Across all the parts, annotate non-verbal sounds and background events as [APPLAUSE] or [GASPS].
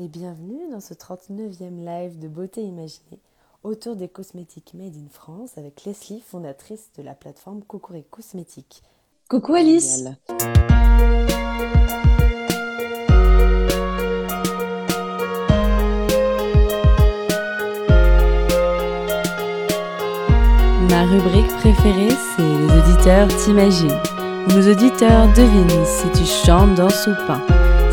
et bienvenue dans ce 39e live de Beauté Imaginée autour des cosmétiques made in France avec Leslie, fondatrice de la plateforme Cocoré Cosmétiques. Coucou Alice Ma rubrique préférée, c'est les auditeurs t'imaginent. Nos auditeurs devinent si tu chantes, dans ou pas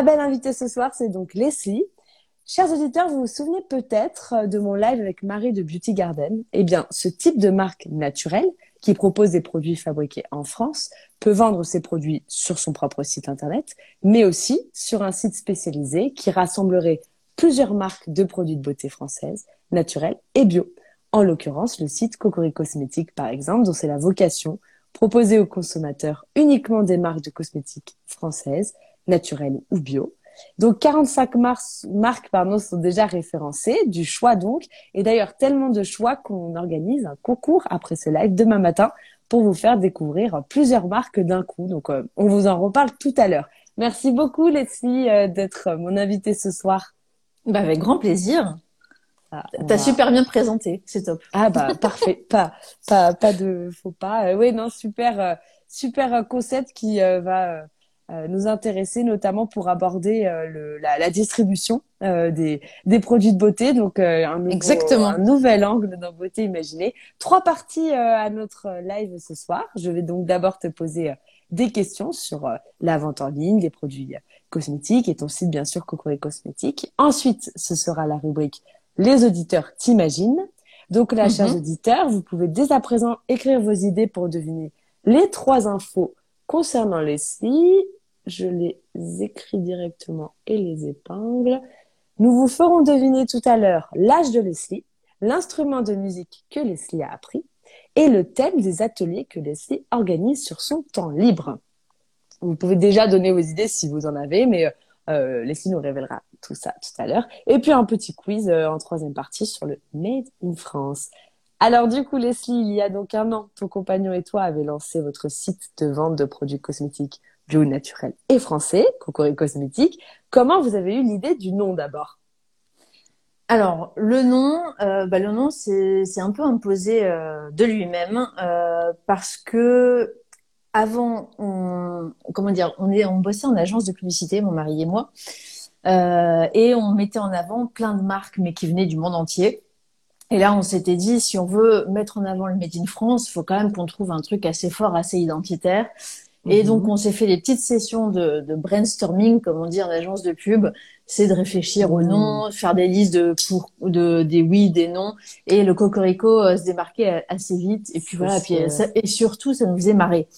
Ma belle invitée ce soir, c'est donc Leslie. Chers auditeurs, vous vous souvenez peut-être euh, de mon live avec Marie de Beauty Garden? Eh bien, ce type de marque naturelle qui propose des produits fabriqués en France peut vendre ses produits sur son propre site internet, mais aussi sur un site spécialisé qui rassemblerait plusieurs marques de produits de beauté françaises, naturelles et bio. En l'occurrence, le site Cocori Cosmétiques, par exemple, dont c'est la vocation, proposer aux consommateurs uniquement des marques de cosmétiques françaises, naturel ou bio. Donc 45 marques pardon, sont déjà référencées, du choix donc. Et d'ailleurs, tellement de choix qu'on organise un concours après ce live demain matin pour vous faire découvrir plusieurs marques d'un coup. Donc euh, on vous en reparle tout à l'heure. Merci beaucoup Leslie euh, d'être mon invitée ce soir. Bah, avec grand plaisir. Ah, T'as super bien présenté, c'est top. Ah bah [LAUGHS] parfait, pas pas pas de faux pas. Euh, oui non super super concept qui va euh, nous intéresser notamment pour aborder euh, le, la, la, distribution euh, des, des produits de beauté. Donc un, nouveau, Exactement. un nouvel angle dans Beauté Imaginée. Trois parties à notre live ce soir. Je vais donc d'abord te poser des questions sur la vente en ligne des produits cosmétiques et ton site bien sûr Coco et Cosmétiques. Ensuite, ce sera la rubrique Les auditeurs t'imaginent. Donc là, chers mhm. auditeurs, vous pouvez dès à présent écrire vos idées pour deviner les trois infos concernant les sites je les écris directement et les épingle. Nous vous ferons deviner tout à l'heure l'âge de Leslie, l'instrument de musique que Leslie a appris et le thème des ateliers que Leslie organise sur son temps libre. Vous pouvez déjà donner vos idées si vous en avez, mais euh, Leslie nous révélera tout ça tout à l'heure. Et puis un petit quiz euh, en troisième partie sur le Made in France. Alors du coup, Leslie, il y a donc un an, ton compagnon et toi avez lancé votre site de vente de produits cosmétiques bio naturel et français, Cocori Cosmétique. Comment vous avez eu l'idée du nom d'abord? Alors le nom, euh, bah, le nom c'est un peu imposé euh, de lui-même euh, parce que avant on comment dire on bossait en agence de publicité mon mari et moi et on mettait en avant plein de marques mais qui venaient du monde entier. Et là on s'était dit si on veut mettre en avant le Made in France faut quand même qu'on trouve un truc assez fort assez identitaire et mhm. donc, on s'est fait des petites sessions de, de, brainstorming, comme on dit en agence de pub. C'est de réfléchir au nom, mhm. faire des listes de pour, de des oui, des non. Et le cocorico euh, se démarquait assez vite. Et puis voilà. Puis, et surtout, ça nous faisait marrer.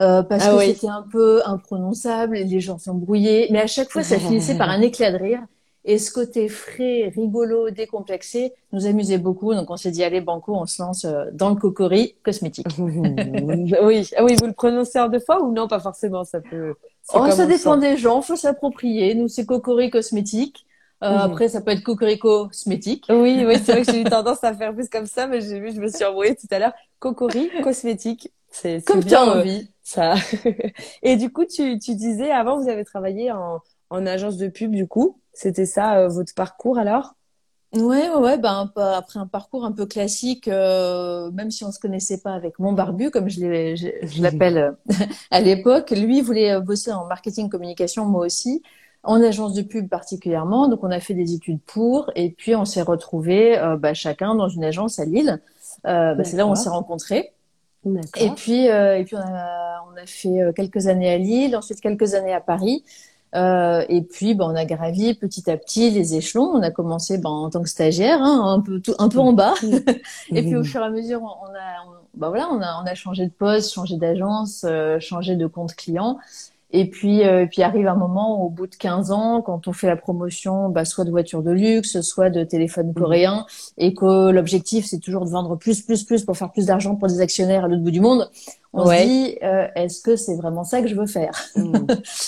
Euh, parce ah que c'était un peu imprononçable, les gens s'embrouillaient, mais à chaque fois ça [LAUGHS] finissait par un éclat de rire. Et ce côté frais, rigolo, décomplexé nous amusait beaucoup. Donc on s'est dit allez banco, on se lance euh, dans le cocori cosmétique. [LAUGHS] oui, ah oui, vous le prononcez en deux fois ou non Pas forcément, ça peut. Oh, ça dépend des gens, faut s'approprier. Nous c'est cocori cosmétique. Euh, Après, ça peut être cocorico cosmétique. Oui, oui, c'est vrai que j'ai eu [LAUGHS] tendance à faire plus comme ça, mais j'ai vu, je me suis envoyée tout à l'heure. Cocori cosmétique. C'est comme tu as euh, envie. ça. [LAUGHS] Et du coup, tu, tu disais avant, vous avez travaillé en, en agence de pub, du coup. C'était ça euh, votre parcours alors? Ouais, ouais, ben après un parcours un peu classique, euh, même si on se connaissait pas avec mon barbu, comme je, je [LAUGHS] l'appelle euh, [LAUGHS] à l'époque, lui voulait bosser en marketing communication, moi aussi. en agence de pub particulièrement. Donc, on a fait des études pour, et puis on s'est retrouvés bah, chacun dans une agence à Lille. Bah, c'est là où on s'est rencontrés. Et puis, et puis on a, on a fait quelques années à Lille, ensuite quelques années à Paris. Euh, et puis, ben, on a gravi petit à petit les échelons. On a commencé ben, en tant que stagiaire, hein, un peu tout, un peu en bas. [LAUGHS] et puis, au fur et à mesure, on a, ben, voilà, on a, on a changé de poste, changé d'agence, euh, changé de compte client. Et puis, euh, puis arrive un moment, au bout de 15 ans, quand on fait la promotion, bah, soit de voitures de luxe, soit de téléphones coréens, et que l'objectif, c'est toujours de vendre plus, plus, plus pour faire plus d'argent pour des actionnaires à l'autre bout du monde, on se dit, euh, est-ce que c'est vraiment ça que je veux faire mmh. [LAUGHS]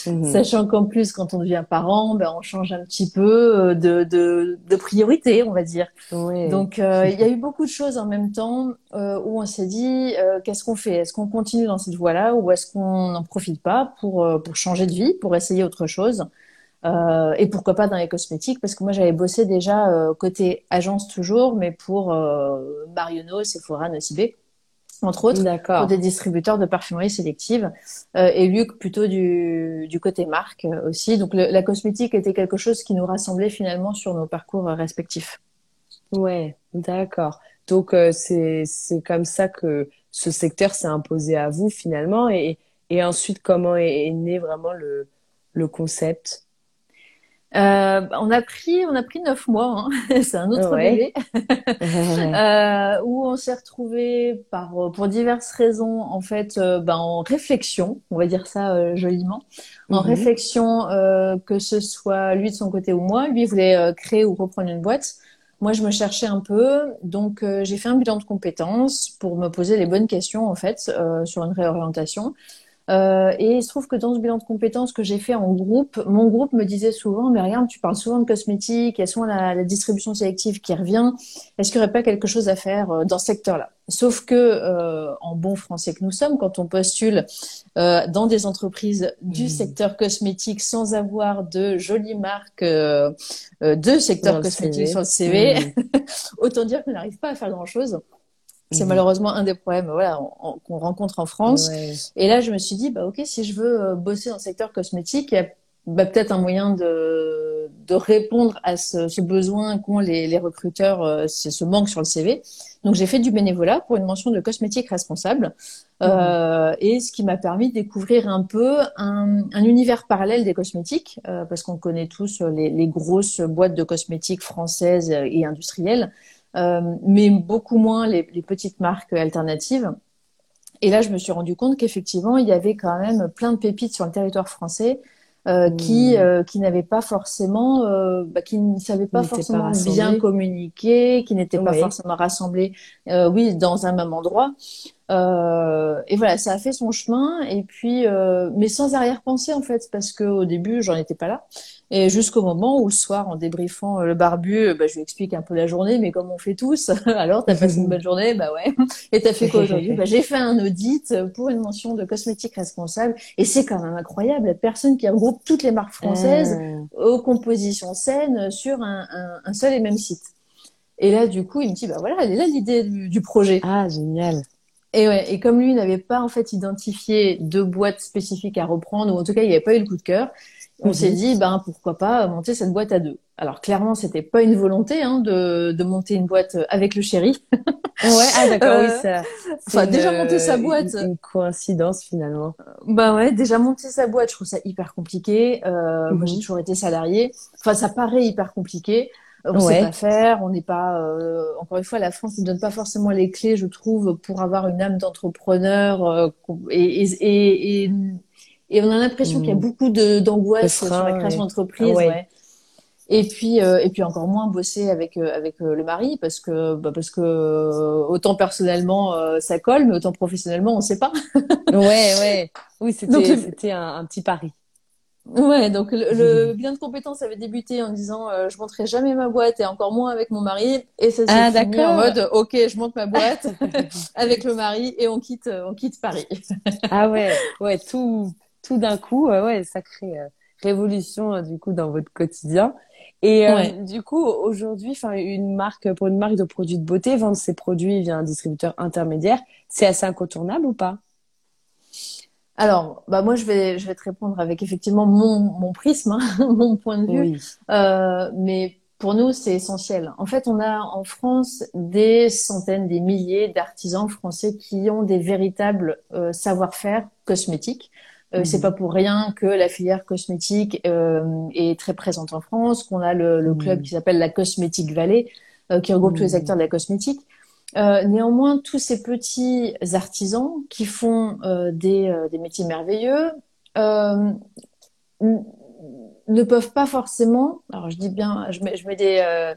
Mmh. Sachant qu'en plus, quand on devient parent, ben, on change un petit peu euh, de, de, de priorité, on va dire. Donc, euh, il y a eu beaucoup de choses en même temps où on s'est dit, qu'est-ce qu'on fait? Est-ce qu'on continue dans cette voie-là ou est-ce qu'on n'en profite pas pour, pour changer de vie, pour essayer autre chose? Euh, et pourquoi pas dans les cosmétiques? Parce que moi j'avais bossé déjà euh, côté agence toujours mais pour euh, Marionneau, Sephora, Nocibé entre autres pour des distributeurs de parfumerie sélective euh, et Luc plutôt du, du côté marque euh, aussi. Donc la cosmétique était quelque chose qui nous rassemblait finalement sur nos parcours respectifs. Ouais d'accord. Donc c'est c'est comme ça que ce secteur s'est imposé à vous finalement. Et et ensuite comment est, est né vraiment le le concept? Euh, on a pris, on a pris neuf mois. Hein. [LAUGHS] c'est un autre bébé [LAUGHS] [LAUGHS] euh, où on s'est retrouvé par pour diverses raisons en fait, euh, ben, en réflexion, on va dire ça euh, joliment, en mhm. réflexion que ce soit lui de son côté ou moi. Lui voulait créer ou reprendre une boîte. Moi, je me cherchais un peu, donc j'ai fait un bilan de compétences pour me poser les bonnes questions en fait sur une réorientation. Euh, et il se trouve que dans ce bilan de compétences que j'ai fait en groupe, mon groupe me disait souvent, mais regarde, tu parles souvent de cosmétiques, il y a souvent la, la distribution sélective qui revient? Est-ce qu'il n'y aurait pas quelque chose à faire euh, dans ce secteur-là? Sauf que, euh, en bon français que nous sommes, quand on postule euh, dans des entreprises du mmh. secteur cosmétique sans avoir de jolies marques de secteur cosmétique sur le CV, mmh. [LAUGHS] autant dire qu'on n'arrive pas à faire grand-chose. C'est mhm. malheureusement un des problèmes voilà, qu'on rencontre en France. Et là, je me suis dit, bah, OK, si je veux euh, bosser dans le secteur cosmétique, il y a bah, peut-être un moyen de, de répondre à ce, ce besoin qu'ont les, les recruteurs, euh, ce manque sur le CV. Donc, j'ai fait du bénévolat pour une mention de cosmétique responsable. Mhm. Euh, et ce qui m'a permis de découvrir un peu un, un univers parallèle des cosmétiques, euh, parce qu'on connaît tous les, les grosses boîtes de cosmétiques françaises et industrielles. Euh, mais beaucoup moins les, les, petites marques alternatives. Et là, je me suis rendu compte qu'effectivement, il y avait quand même plein de pépites sur le territoire français euh, mmh. qui euh, qui n'avaient pas forcément, euh, bah, qui ne savaient pas forcément bien communiquer, qui n'étaient pas forcément rassemblés, oui, dans un même endroit. Et voilà, ça a fait son chemin. Et puis, mais sans arrière-pensée en fait, parce que au début, j'en étais pas là. Et jusqu'au moment où le soir, en débriefant euh, le barbu, euh, bah, je lui explique un peu la journée, mais comme on fait tous, [LAUGHS] alors t'as passé une bonne journée, bah ouais. Et t'as fait quoi aujourd'hui? Bah, J'ai fait un audit pour une mention de cosmétique responsable, et c'est quand même incroyable, la personne qui regroupe toutes les marques françaises euh. aux compositions saines sur un, un, un, seul et même site. Et là, du coup, il me dit, bah voilà, elle est là l'idée du, du projet. Ah, génial. Et, ouais, et comme lui n'avait pas en fait identifié de boîte spécifique à reprendre, ou en tout cas il n'y avait pas eu le coup de cœur, on s'est mhm. dit, ben pourquoi pas monter cette boîte à deux. Alors clairement, c'était pas une volonté hein, de, de monter une boîte avec le chéri. ouais, ah d'accord, oui, [LAUGHS] euh, ça. Enfin, déjà monter sa boîte. Une, coïncidence finalement. Bah ouais, déjà monter sa boîte, je trouve ça hyper compliqué. Euh, Moi, j'ai mhm. toujours été salarié. Enfin, ça paraît hyper compliqué. On sait pas faire, on n'est pas. Euh, encore une fois, la France ne donne pas forcément les clés, je trouve, pour avoir une âme d'entrepreneur euh, et, et, et, on a l'impression qu'il y a mmh. beaucoup d'angoisse sur la création d'entreprise. Ouais. Et puis euh, et puis encore moins bosser avec euh, avec euh, le mari parce que bah, parce que autant personnellement ça colle mais autant professionnellement on sait pas. ouais ouais oui c'était c'était un, un, petit pari. Ouais donc le, bien de compétences avait débuté en disant je monterai jamais ma boîte et encore moins avec mon mari. Et ça s'est ah, fini en mode ok je monte ma boîte [LAUGHS] avec le mari et on quitte on quitte Paris. ah ouais ouais tout tout d'un coup, euh, ouais, sacrée euh, révolution euh, du coup dans votre quotidien. Et du coup, aujourd'hui, enfin, une marque pour une marque de produits de beauté, vendre ses produits via un distributeur intermédiaire, c'est assez incontournable ou pas? Alors, bah moi, je vais, je vais te répondre avec effectivement mon, mon prisme, hein, [LAUGHS] mon point de vue. Euh, mais pour nous, c'est essentiel. En fait, on a en France des centaines, des milliers d'artisans français qui ont des véritables euh, savoir-faire cosmétiques. Euh, C'est mmh. pas pour rien que la filière cosmétique euh, est très présente en France, qu'on a le, le club mmh. qui s'appelle la Cosmétique Vallée, euh, qui regroupe tous les mmh. acteurs de la cosmétique. Euh, néanmoins, tous ces petits artisans qui font euh, des, euh, des, métiers merveilleux ne peuvent pas forcément, alors je dis bien, je mets, je mets des,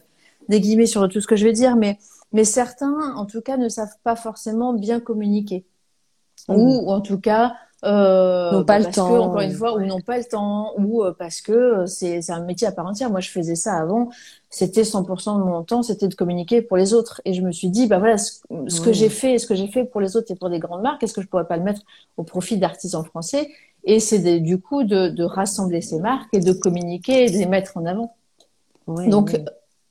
des guillemets sur tout ce que je vais dire, mais, mais certains, en tout cas, ne savent pas forcément bien communiquer. Mmh. Ou, en tout cas, euh, n'ont pas le temps, que, encore une fois, ou n'ont pas le temps, ou parce que c'est un métier à part entière. Moi, je faisais ça avant c'était 100% de mon temps, c'était de communiquer pour les autres. Et je me suis dit, bah voilà, ce, que j'ai fait, ce que j'ai fait pour les autres et pour des grandes marques, est-ce que je pourrais pas le mettre au profit d'artisans français? Et c'est du coup de, de, rassembler ces marques et de communiquer et de les mettre en avant. donc,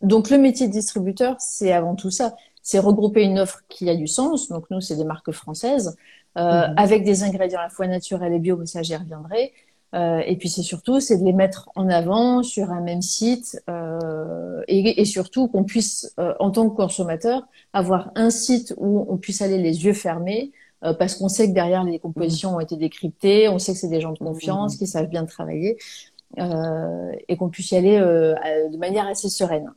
donc le métier de distributeur, c'est avant tout ça. C'est regrouper une offre qui a du sens. Donc nous, c'est des marques françaises euh, mhm. avec des ingrédients à la fois naturels et bio, mais ça j'y reviendrai. Euh, et puis c'est surtout, c'est de les mettre en avant sur un même site euh, et, et, surtout qu'on puisse, euh, en tant que consommateur, avoir un site où on puisse aller les yeux fermés euh, parce qu'on sait que derrière les compositions ont été décryptées, on sait que c'est des gens de confiance qui savent bien travailler euh, et qu'on puisse y aller de manière assez sereine.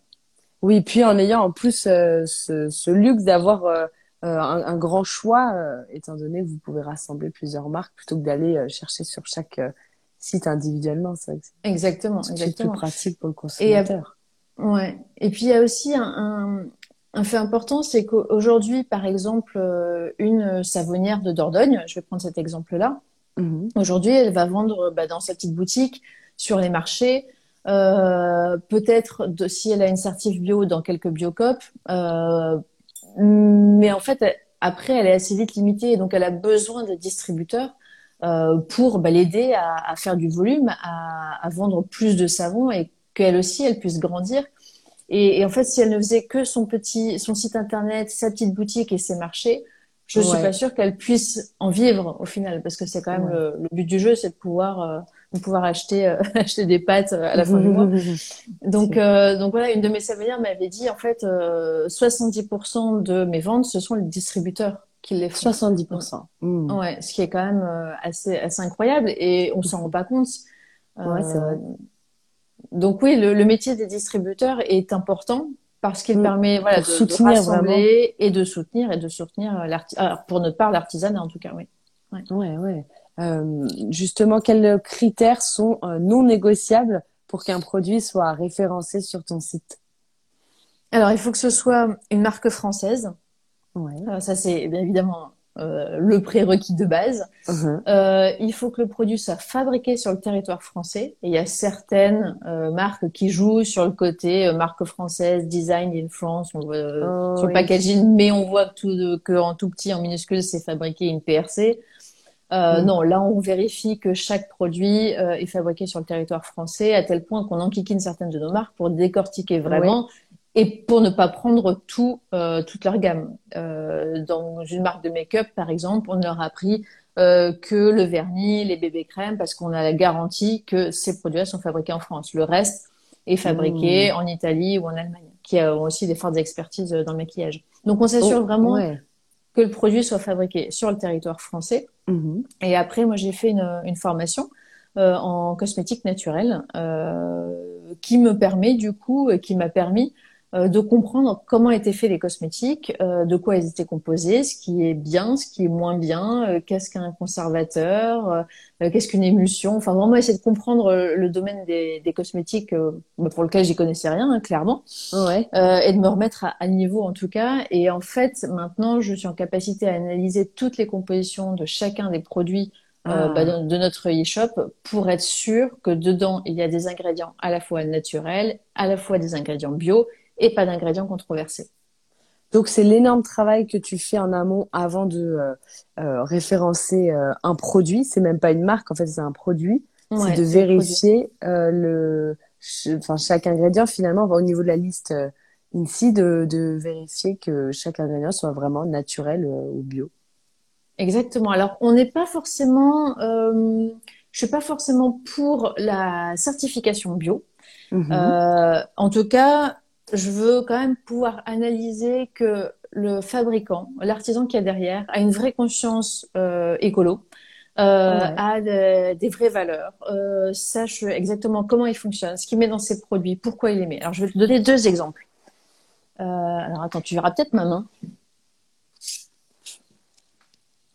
Oui, puis en ayant en plus ce, ce, luxe d'avoir un, un, grand choix, étant donné que vous pouvez rassembler plusieurs marques plutôt que d'aller chercher sur chaque site individuellement. C'est exactement, exactement. plus pratique pour le consommateur. Et, ouais. Et puis il y a aussi un, un, fait important, c'est qu'aujourd'hui, par exemple, euh, une savonnière de Dordogne, je vais prendre cet exemple-là. Mhm. Aujourd'hui, elle va vendre bah, dans sa petite boutique, sur les marchés, euh, peut-être si elle a une certif bio dans quelques biocopes, euh, mais en fait, après, elle est assez vite limitée, donc elle a besoin de distributeurs euh, pour bah, l'aider à, à, faire du volume, à, à, vendre plus de savon et qu'elle aussi, elle puisse grandir. Et, et, en fait, si elle ne faisait que son petit, son site internet, sa petite boutique et ses marchés, je suis pas sûre qu'elle puisse en vivre au final, parce que c'est quand même le, le, but du jeu, c'est de pouvoir, euh, pouvoir acheter, euh, [LAUGHS] acheter des pâtes à la fin du mois. [LAUGHS] Donc, euh, donc voilà, une de mes savonnières m'avait dit en fait, 70% de mes ventes, ce sont les distributeurs les 70%. Mmh. Ouais, ce qui est quand même euh, assez, assez incroyable et on s'en rend pas compte. Ouais, c'est vrai. Euh, donc oui, le, métier des distributeurs est important parce qu'il mmh. permet voilà, de, soutenir de rassembler et de soutenir et de soutenir. Pour notre part, l'artisanat en tout cas, oui. Ouais, ouais. ouais. Euh, justement, quels critères sont euh, non négociables pour qu'un produit soit référencé sur ton site? Alors, il faut que ce soit une marque française. Ouais. ça, c'est bien évidemment euh, le prérequis de base. Uh-huh. Euh, il faut que le produit soit fabriqué sur le territoire français. Et il y a certaines euh, marques qui jouent sur le côté euh, marque française, design in France, on voit, euh, oh, sur le packaging, mais on voit que, tout, que en tout petit, en minuscule, c'est fabriqué une PRC. Euh, mm. Non, là, on vérifie que chaque produit est fabriqué sur le territoire français, à tel point qu'on enquiquine certaines de nos marques pour décortiquer vraiment et pour ne pas prendre tout, euh, toute leur gamme. Euh, dans une marque de make-up, par exemple, on leur a pris euh, que le vernis, les bébés crèmes, parce qu'on a la garantie que ces produits-là sont fabriqués en France. Le reste est fabriqué mmh. en Italie ou en Allemagne, qui ont aussi des fortes expertises dans le maquillage. Donc on s'assure oh, vraiment que le produit soit fabriqué sur le territoire français. Mmh. Et après, moi, j'ai fait une, une formation euh, en cosmétique naturelle euh, qui me permet, du coup, qui m'a permis euh, de comprendre comment étaient faits les cosmétiques, euh, de quoi ils étaient composés, ce qui est bien, ce qui est moins bien, euh, qu'est-ce qu'un conservateur, qu'est-ce qu'une émulsion. Enfin, vraiment essayer de comprendre le domaine des, des cosmétiques bah, pour lequel j'y connaissais rien, hein, clairement, ouais. et de me remettre à, à, niveau en tout cas. Et en fait, maintenant, je suis en capacité à analyser toutes les compositions de chacun des produits ah. bah, de, de, notre e-shop pour être sûr que dedans il y a des ingrédients à la fois naturels, à la fois des ingrédients bio et pas d'ingrédients controversés. Donc c'est l'énorme travail que tu fais en amont avant de euh, euh, référencer euh, un produit. C'est même pas une marque, en fait c'est un produit. c'est de vérifier le, enfin chaque ingrédient finalement au niveau de la liste ici de, de vérifier que chaque ingrédient soit vraiment naturel ou bio. exactement. Alors, on n'est pas forcément, je suis pas forcément pour la certification bio. Mhm. Euh, en tout cas, je veux quand même pouvoir analyser que le fabricant, l'artisan qui est derrière, a une vraie conscience euh, écolo, euh, Ouais. a de- des vraies valeurs, euh, sache exactement comment il fonctionne, ce qu'il met dans ses produits, pourquoi il les met. Alors, je vais te donner deux exemples. Euh, alors, attends, tu verras peut-être ma main.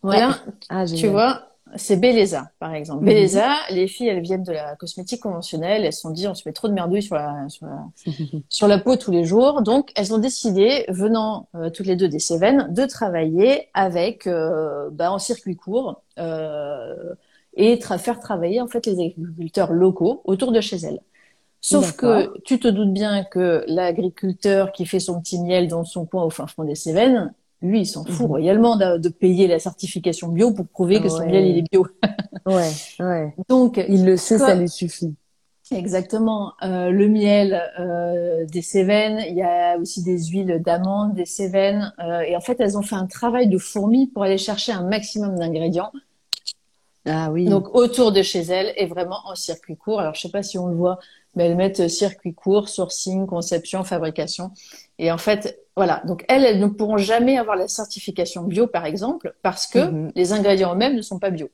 Voilà, Ah, tu vois, c'est Belleza, par exemple. Mhm. Belleza, les filles, elles viennent de la cosmétique conventionnelle. Elles se sont dit, on se met trop de merdouille sur la, sur la, [LAUGHS] sur la peau tous les jours. Donc, elles ont décidé, venant euh, toutes les deux des Cévennes, de travailler avec, euh, bah, en circuit court, euh, et tra- faire travailler, en fait, les agriculteurs locaux autour de chez elles. Sauf que tu te doutes bien que l'agriculteur qui fait son petit miel dans son coin au fin fond des Cévennes, lui, il s'en fout Mhm. royalement de, de payer la certification bio pour prouver que son miel, il est bio. [LAUGHS] Ouais, ouais. Donc, Il le sait, ça lui suffit. Exactement. Euh, le miel euh, des Cévennes, il y a aussi des huiles d'amande des Cévennes. euh, et en fait, elles ont fait un travail de fourmi pour aller chercher un maximum d'ingrédients. Ah oui. Donc autour de chez elles et vraiment en circuit court. Alors je sais pas si on le voit, mais elles mettent circuit court, sourcing, conception, fabrication. Et en fait, voilà. Donc elles, elles ne pourront jamais avoir la certification bio, par exemple, parce que Mhm. les ingrédients eux-mêmes ne sont pas bio.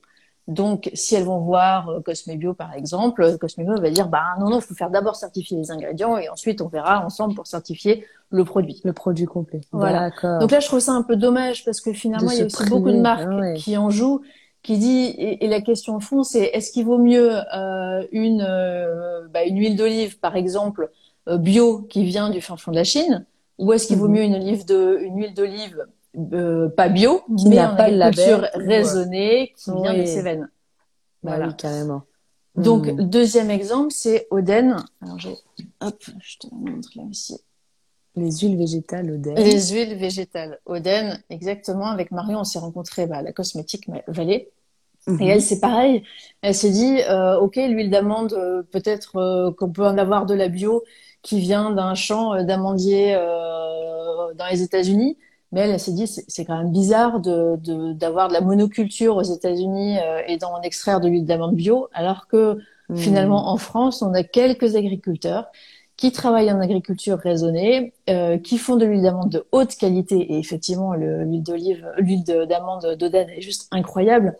Donc, si elles vont voir euh, Cosme Bio, par exemple, euh, Cosme Bio va dire, bah non, non, il faut faire d'abord certifier les ingrédients et ensuite on verra ensemble pour certifier le produit. Le produit complet. Voilà. Donc là, je trouve ça un peu dommage parce que finalement, il y a aussi beaucoup de marques ah ouais. qui en jouent, qui dit et, et la question au fond, c'est est-ce qu'il vaut mieux euh, une euh, bah, une huile d'olive, par exemple, bio qui vient du fin fond de la Chine, ou est-ce qu'il vaut Mhm. mieux une olive de une huile d'olive euh, pas bio, Qui mais en pas agriculture label, ou, euh, raisonnée, qui vient Oui. des Cévennes. Bah Voilà. oui, carrément. Donc, Mhm. deuxième exemple, c'est Oden. Alors, hop, je te montre là aussi. Les huiles végétales Oden. Les huiles végétales. Oden, exactement. Avec Marion, on s'est rencontrés bah, à la cosmétique Vallée. Mhm. Et elle, c'est pareil. Elle s'est dit, euh, ok, l'huile d'amande, euh, peut-être euh, qu'on peut en avoir de la bio qui vient d'un champ euh, d'amandiers euh, dans les États-Unis. Mais elle, elle s'est dit, c'est quand même bizarre de, de- d'avoir de la monoculture aux États-Unis euh, et d'en extraire de l'huile d'amande bio, alors que Mhm. Finalement, en France, on a quelques agriculteurs qui travaillent en agriculture raisonnée, euh, qui font de l'huile d'amande de haute qualité. Et effectivement, le- l'huile d'olive, l'huile de- d'amande d'Oden est juste incroyable.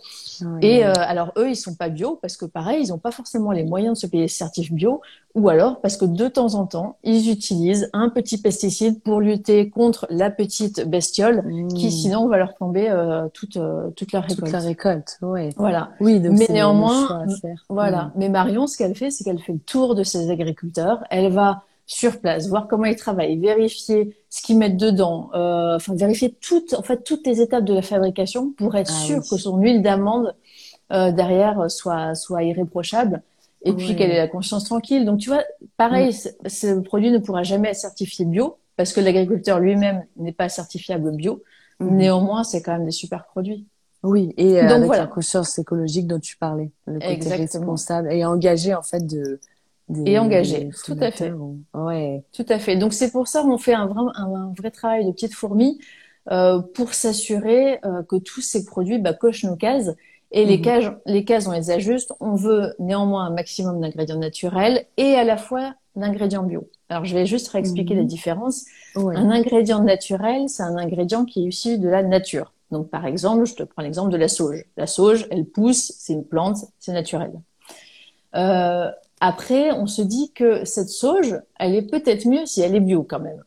Et euh, alors eux, ils sont pas bio parce que pareil, ils n'ont pas forcément les moyens de se payer ce certif bio, ou alors parce que de temps en temps, ils utilisent un petit pesticide pour lutter contre la petite bestiole qui Mhm. sinon va leur tomber euh, toute euh, toute leur récolte. toute la récolte. Ouais. Voilà. Oui, donc Mais néanmoins. Voilà. Mais Marion, ce qu'elle fait, c'est qu'elle fait le tour de ses agriculteurs. Elle va sur place, voir comment ils travaillent, vérifier ce qu'ils mettent dedans, euh, enfin vérifier toutes, en fait, toutes les étapes de la fabrication pour être Ah sûr oui. que son huile d'amande euh, derrière soit soit irréprochable et puis qu'elle ait la conscience tranquille. Donc tu vois, pareil, ce, ce produit ne pourra jamais être certifié bio parce que l'agriculteur lui-même n'est pas certifiable bio. Mhm. Néanmoins, c'est quand même des super produits. Oui, et euh, Donc avec voilà. la conscience écologique dont tu parlais, le côté Exactement. responsable et engagé en fait de des, Et engagé, tout à fait. Ouais. Tout à fait. Donc c'est pour ça qu'on fait un vrai, un, un vrai travail de petite fourmi euh, pour s'assurer euh, que tous ces produits bah, cochent nos cases. Et les Mhm. cases, les cases, on les ajuste. On veut néanmoins un maximum d'ingrédients naturels et à la fois d'ingrédients bio. Alors je vais juste réexpliquer Mhm. la différence. Ouais. Un ingrédient naturel, c'est un ingrédient qui est issu de la nature. Donc par exemple, je te prends l'exemple de la sauge. La sauge, elle pousse, c'est une plante, c'est naturel. Euh, après, on se dit que cette sauge, elle est peut-être mieux si elle est bio quand même.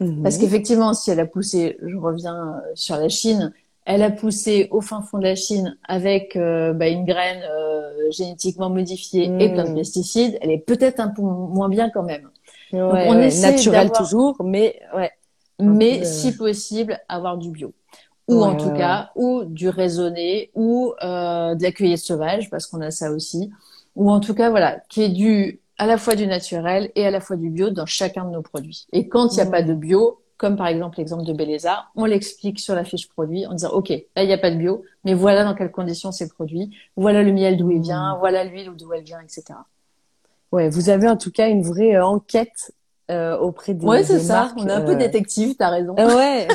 Mhm. Parce qu'effectivement, si elle a poussé, je reviens euh, sur la Chine, elle a poussé au fin fond de la Chine avec euh, bah, une graine euh, génétiquement modifiée et Mm. plein de pesticides, elle est peut-être un peu moins bien quand même. Ouais, on ouais, essaie naturel toujours, mais ouais. Mais peu, euh, si possible, avoir du bio. Ou Ouais, en tout ouais, cas, ou du raisonné, ou euh, de la cueillette sauvage, parce qu'on a ça aussi. Ou en tout cas, voilà, qui est du à la fois du naturel et à la fois du bio dans chacun de nos produits. Et quand il n'y a Ouais. pas de bio, comme par exemple l'exemple de Belleza, on l'explique sur la fiche produit en disant, OK, là, il n'y a pas de bio, mais voilà dans quelles conditions c'est produit, voilà le miel d'où il vient, Mm. voilà l'huile d'où elle vient, etc. Ouais, vous avez en tout cas une vraie euh, enquête euh, auprès des Ouais, c'est ça. marques, On est un peu euh, détective, t'as raison. Ouais.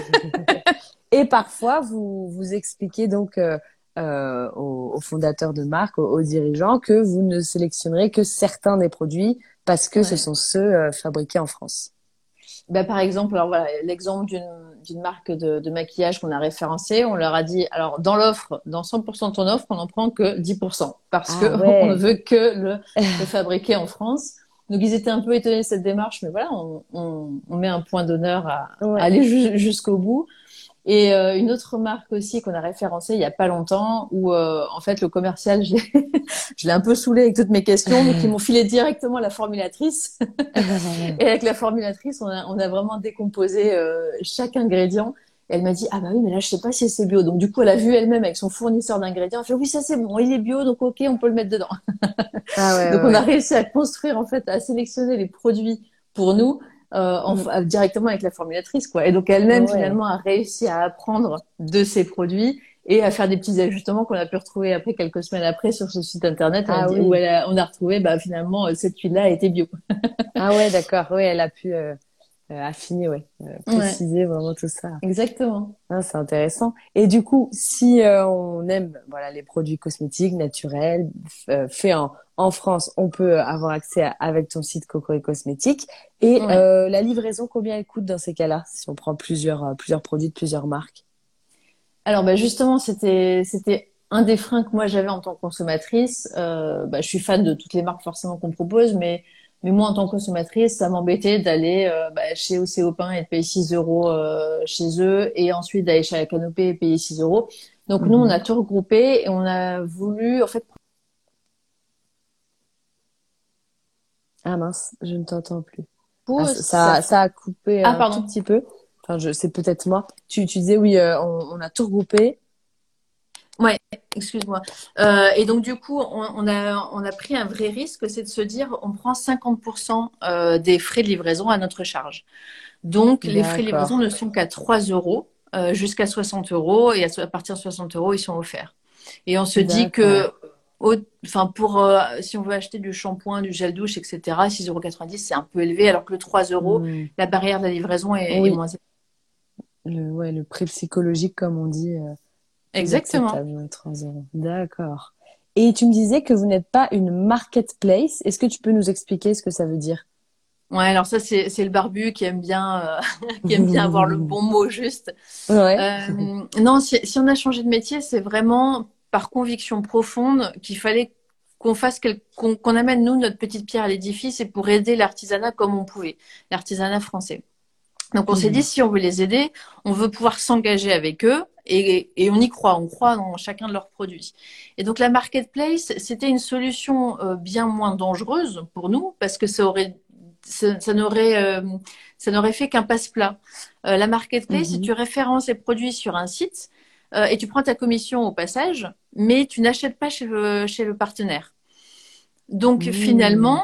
[LAUGHS] Et parfois, vous vous expliquez donc euh, euh, aux, fondateurs de marque, aux, dirigeants, que vous ne sélectionnerez que certains des produits parce que ce sont ceux euh, fabriqués en France. Ben, par exemple, alors voilà, l'exemple d'une marque de, de maquillage qu'on a référencé, on leur a dit, alors dans l'offre, dans 100% de ton offre, on n'en prend que 10% parce ah, que [LAUGHS] on ne veut que le, [LAUGHS] le fabriquer en France. Donc ils étaient un peu étonnés de cette démarche, mais voilà, on, on, on met un point d'honneur à, à, aller jusqu'au bout. Et euh, une autre marque aussi qu'on a référencée il y a pas longtemps, où euh, en fait le commercial, je l'ai [LAUGHS] un peu saoulé avec toutes mes questions, donc ils m'ont filé directement la formulatrice. [LAUGHS] et avec la formulatrice, on a, on a vraiment décomposé euh, chaque ingrédient. Et elle m'a dit ah bah oui mais là je sais pas si c'est bio. Donc du coup elle a vu elle-même avec son fournisseur d'ingrédients. Elle fait oui ça c'est bon, il est bio donc ok on peut le mettre dedans. Ah ouais, [LAUGHS] donc on a réussi à construire en fait à sélectionner les produits pour nous euh, en, mm. directement avec la formulatrice, quoi. Et donc elle-même finalement a réussi à apprendre de ces produits et à faire des petits ajustements qu'on a pu retrouver après quelques semaines après sur ce site internet ah où elle a, on a retrouvé bah, finalement euh, cette huile-là était bio. [LAUGHS] ah ouais, d'accord. Oui, elle a pu euh, euh affiner, ouais, préciser vraiment tout ça. Exactement. Ah, c'est intéressant. Et du coup, si on aime voilà les produits cosmétiques naturels faits en, en France, on peut avoir accès avec ton site Coco et Cosmétiques. Et euh, la livraison, combien elle coûte dans ces cas-là, si on prend plusieurs, euh, plusieurs produits de plusieurs marques? Alors, bah, justement, c'était, un des freins que moi j'avais en tant que consommatrice. Euh, bah, je suis fan de toutes les marques forcément qu'on propose, mais, mais moi en tant que consommatrice, ça m'embêtait d'aller bah, chez OC Pain et de payer 6 euros chez eux, et ensuite d'aller chez la Canopée et payer 6 euros. Donc nous, mhm. on a tout regroupé et on a voulu en fait Ah mince, je ne t'entends plus. Ah, ça, ça... a coupé ah, un tout petit peu. Enfin, je, c'est peut-être moi. Tu, tu disais oui, euh, on, a tout regroupé. Ouais, excuse-moi. Euh, et donc du coup, on, a on a pris un vrai risque, c'est de se dire, on prend 50% euh, des frais de livraison à notre charge. Donc les frais de livraison ne sont qu'à 3 euros jusqu'à 60 euros et à, partir de 60 euros, ils sont offerts. Et on se dit que enfin pour euh, si on veut acheter du shampoing, du gel douche, etc. 6,90 euros, c'est un peu élevé, alors que le 3 euros, la barrière de la livraison est, moins élevée. Le, ouais, le prix psychologique, comme on dit. Euh, Exactement. D'accord. Et tu me disais que vous n'êtes pas une marketplace. Est-ce que tu peux nous expliquer ce que ça veut dire? Ouais, alors ça c'est le barbu qui aime bien euh, [LAUGHS] qui aime bien avoir le [LAUGHS] bon mot juste. Ouais. non, si, si, on a changé de métier, c'est vraiment par conviction profonde qu'il fallait qu'on fasse qu'on amène nous notre petite pierre à l'édifice et pour aider l'artisanat comme on pouvait, l'artisanat français. Donc on s'est mmh. dit si on veut les aider, on veut pouvoir s'engager avec eux et, et, on y croit, on croit dans chacun de leurs produits. Et donc la marketplace, c'était une solution euh, bien moins dangereuse pour nous parce que ça aurait ça, n'aurait euh, ça n'aurait fait qu'un passe-plat. Euh, la marketplace, si mmh. tu références les produits sur un site, euh, et tu prends ta commission au passage, mais tu n'achètes pas chez le, chez le partenaire. Donc mmh. finalement,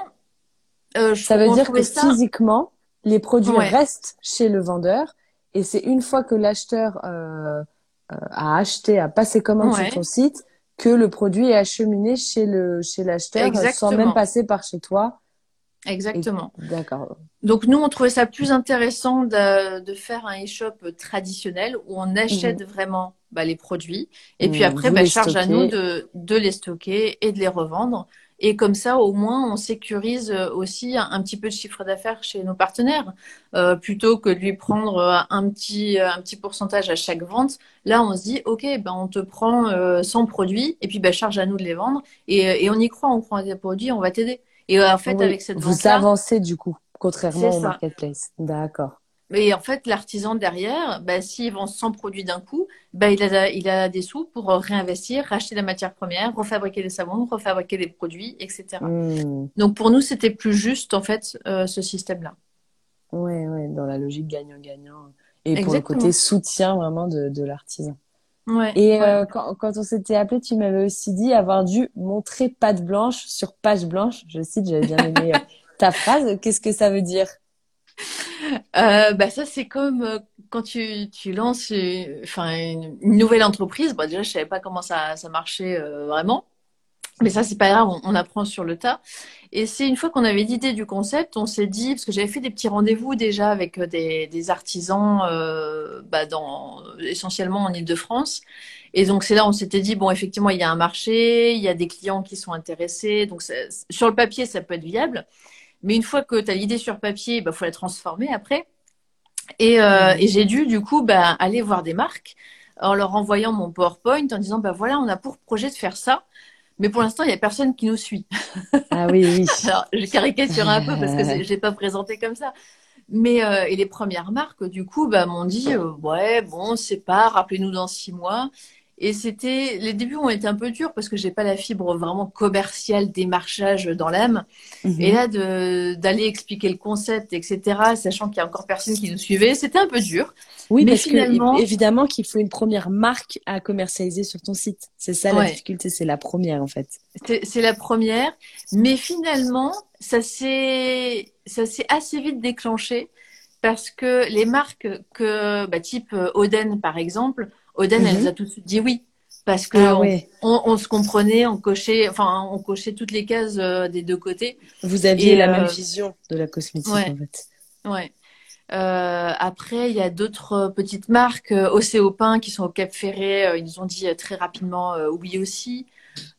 euh, ça veut dire que physiquement, les produits restent chez le vendeur et c'est une fois que l'acheteur euh, a acheté, a passé commande sur ton site, que le produit est acheminé chez le chez l'acheteur sans même passer par chez toi. Exactement. D'accord. Donc nous, on trouvait ça plus intéressant de, de faire un e-shop traditionnel où on achète mmh. vraiment bah, les produits. Et puis après, bah, charge à nous de, de les stocker et de les revendre. Et comme ça, au moins, on sécurise aussi un, petit peu de chiffre d'affaires chez nos partenaires, euh, plutôt que de lui prendre un petit un petit pourcentage à chaque vente. Là, on se dit, ok, ben on te prend euh, 100 produits et puis ben charge à nous de les vendre. Et, et on y croit, on croit des produits, on va t'aider. Et euh, en fait, avec cette vente vous avancez du coup, contrairement au marketplace. D'accord. Mais en fait, l'artisan derrière, bah, s'il vend 100 produits d'un coup, bah, il, a, il a des sous pour réinvestir, racheter la matière première, refabriquer des savons, refabriquer des produits, etc. Hmm. Donc pour nous, c'était plus juste en fait euh, ce système-là. Ouais, ouais, dans la logique gagnant-gagnant. Et pour le côté soutien vraiment de, de l'artisan. Ouais, et euh, quand, quand, on s'était appelé, tu m'avais aussi dit avoir dû montrer patte blanche sur page blanche. Je cite, j'avais bien aimé euh, [LAUGHS] ta phrase. Qu'est-ce que ça veut dire? Euh, bah ça c'est comme euh, quand tu, tu lances une, enfin une, nouvelle entreprise. Bah déjà je savais pas comment ça, ça marchait euh, vraiment, mais ça c'est pas grave, on, apprend sur le tas. Et c'est une fois qu'on avait l'idée du concept, on s'est dit parce que j'avais fait des petits rendez-vous déjà avec des, artisans bah, dans essentiellement en Ile-de-France. Et donc c'est là on s'était dit bon effectivement il y a un marché, il y a des clients qui sont intéressés, donc sur le papier ça peut être viable, mais une fois que tu as l'idée sur papier, il bah, faut la transformer après. Et, euh, et j'ai dû du coup bah, aller voir des marques en leur envoyant mon PowerPoint en disant bah voilà on a pour projet de faire ça. Mais pour l'instant, il n'y a personne qui nous suit. Ah oui, oui. [LAUGHS] Alors, je caricature un peu parce que je n'ai pas présenté comme ça. Mais euh, et les premières marques, du coup, bah, m'ont dit euh, ouais, bon, c'est pas, rappelez-nous dans six mois. Et c'était, les débuts ont été un peu durs parce que j'ai pas la fibre vraiment commerciale démarchage dans l'âme. Mhm. Et là, d'aller expliquer le concept, etc., sachant qu'il y a encore personne qui nous suivait, c'était un peu dur. Oui, mais parce finalement... évidemment qu'il faut une première marque à commercialiser sur ton site. C'est ça la difficulté, c'est la première en fait. C'est, la première, mais finalement, ça s'est, assez vite déclenché parce que les marques que, bah, type Oden par exemple, Oden, elle mhm. nous a tout de suite dit oui. Parce que ah on, se comprenait, on cochait, enfin, on cochait toutes les cases euh, des deux côtés. Vous aviez la même euh, vision de la cosmétique, en fait. Ouais. Euh, après, il y a d'autres petites marques, Océopin, qui sont au Cap Ferré. ils nous ont dit très rapidement oui aussi.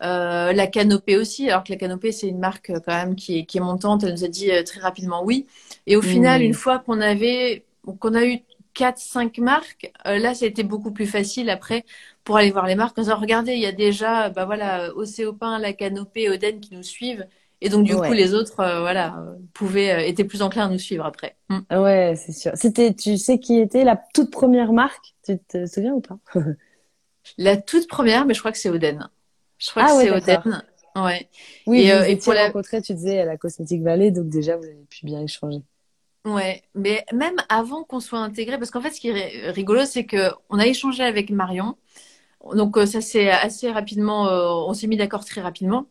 la Canopée aussi, alors que la Canopée, c'est une marque quand même qui est, qui est montante. Elle nous a dit très rapidement oui. Et au final, hmm. une fois qu'on avait, qu'on a eu 4, 5 marques. Euh, là, ça a été beaucoup plus facile après pour aller voir les marques. En disant, regardez, il y a déjà, bah voilà, Océopin, La Canopée, Oden qui nous suivent. Et donc, du coup, les autres, euh, voilà, pouvaient, euh, étaient plus enclins à nous suivre après. Mm. Ouais, c'est sûr. C'était, tu sais qui était la toute première marque? Tu te souviens ou pas? [LAUGHS] la toute première, mais je crois que c'est Oden. Je crois ah que c'est Oden. Ouais. Oui, et, et pour la rencontrer, tu disais à la Cosmétique Valley, donc déjà, vous avez pu bien échanger. Ouais, mais même avant qu'on soit intégré, parce qu'en fait, ce qui est rigolo, c'est que on a échangé avec Marion. Donc euh, ça c'est assez rapidement, euh, on s'est mis d'accord très rapidement.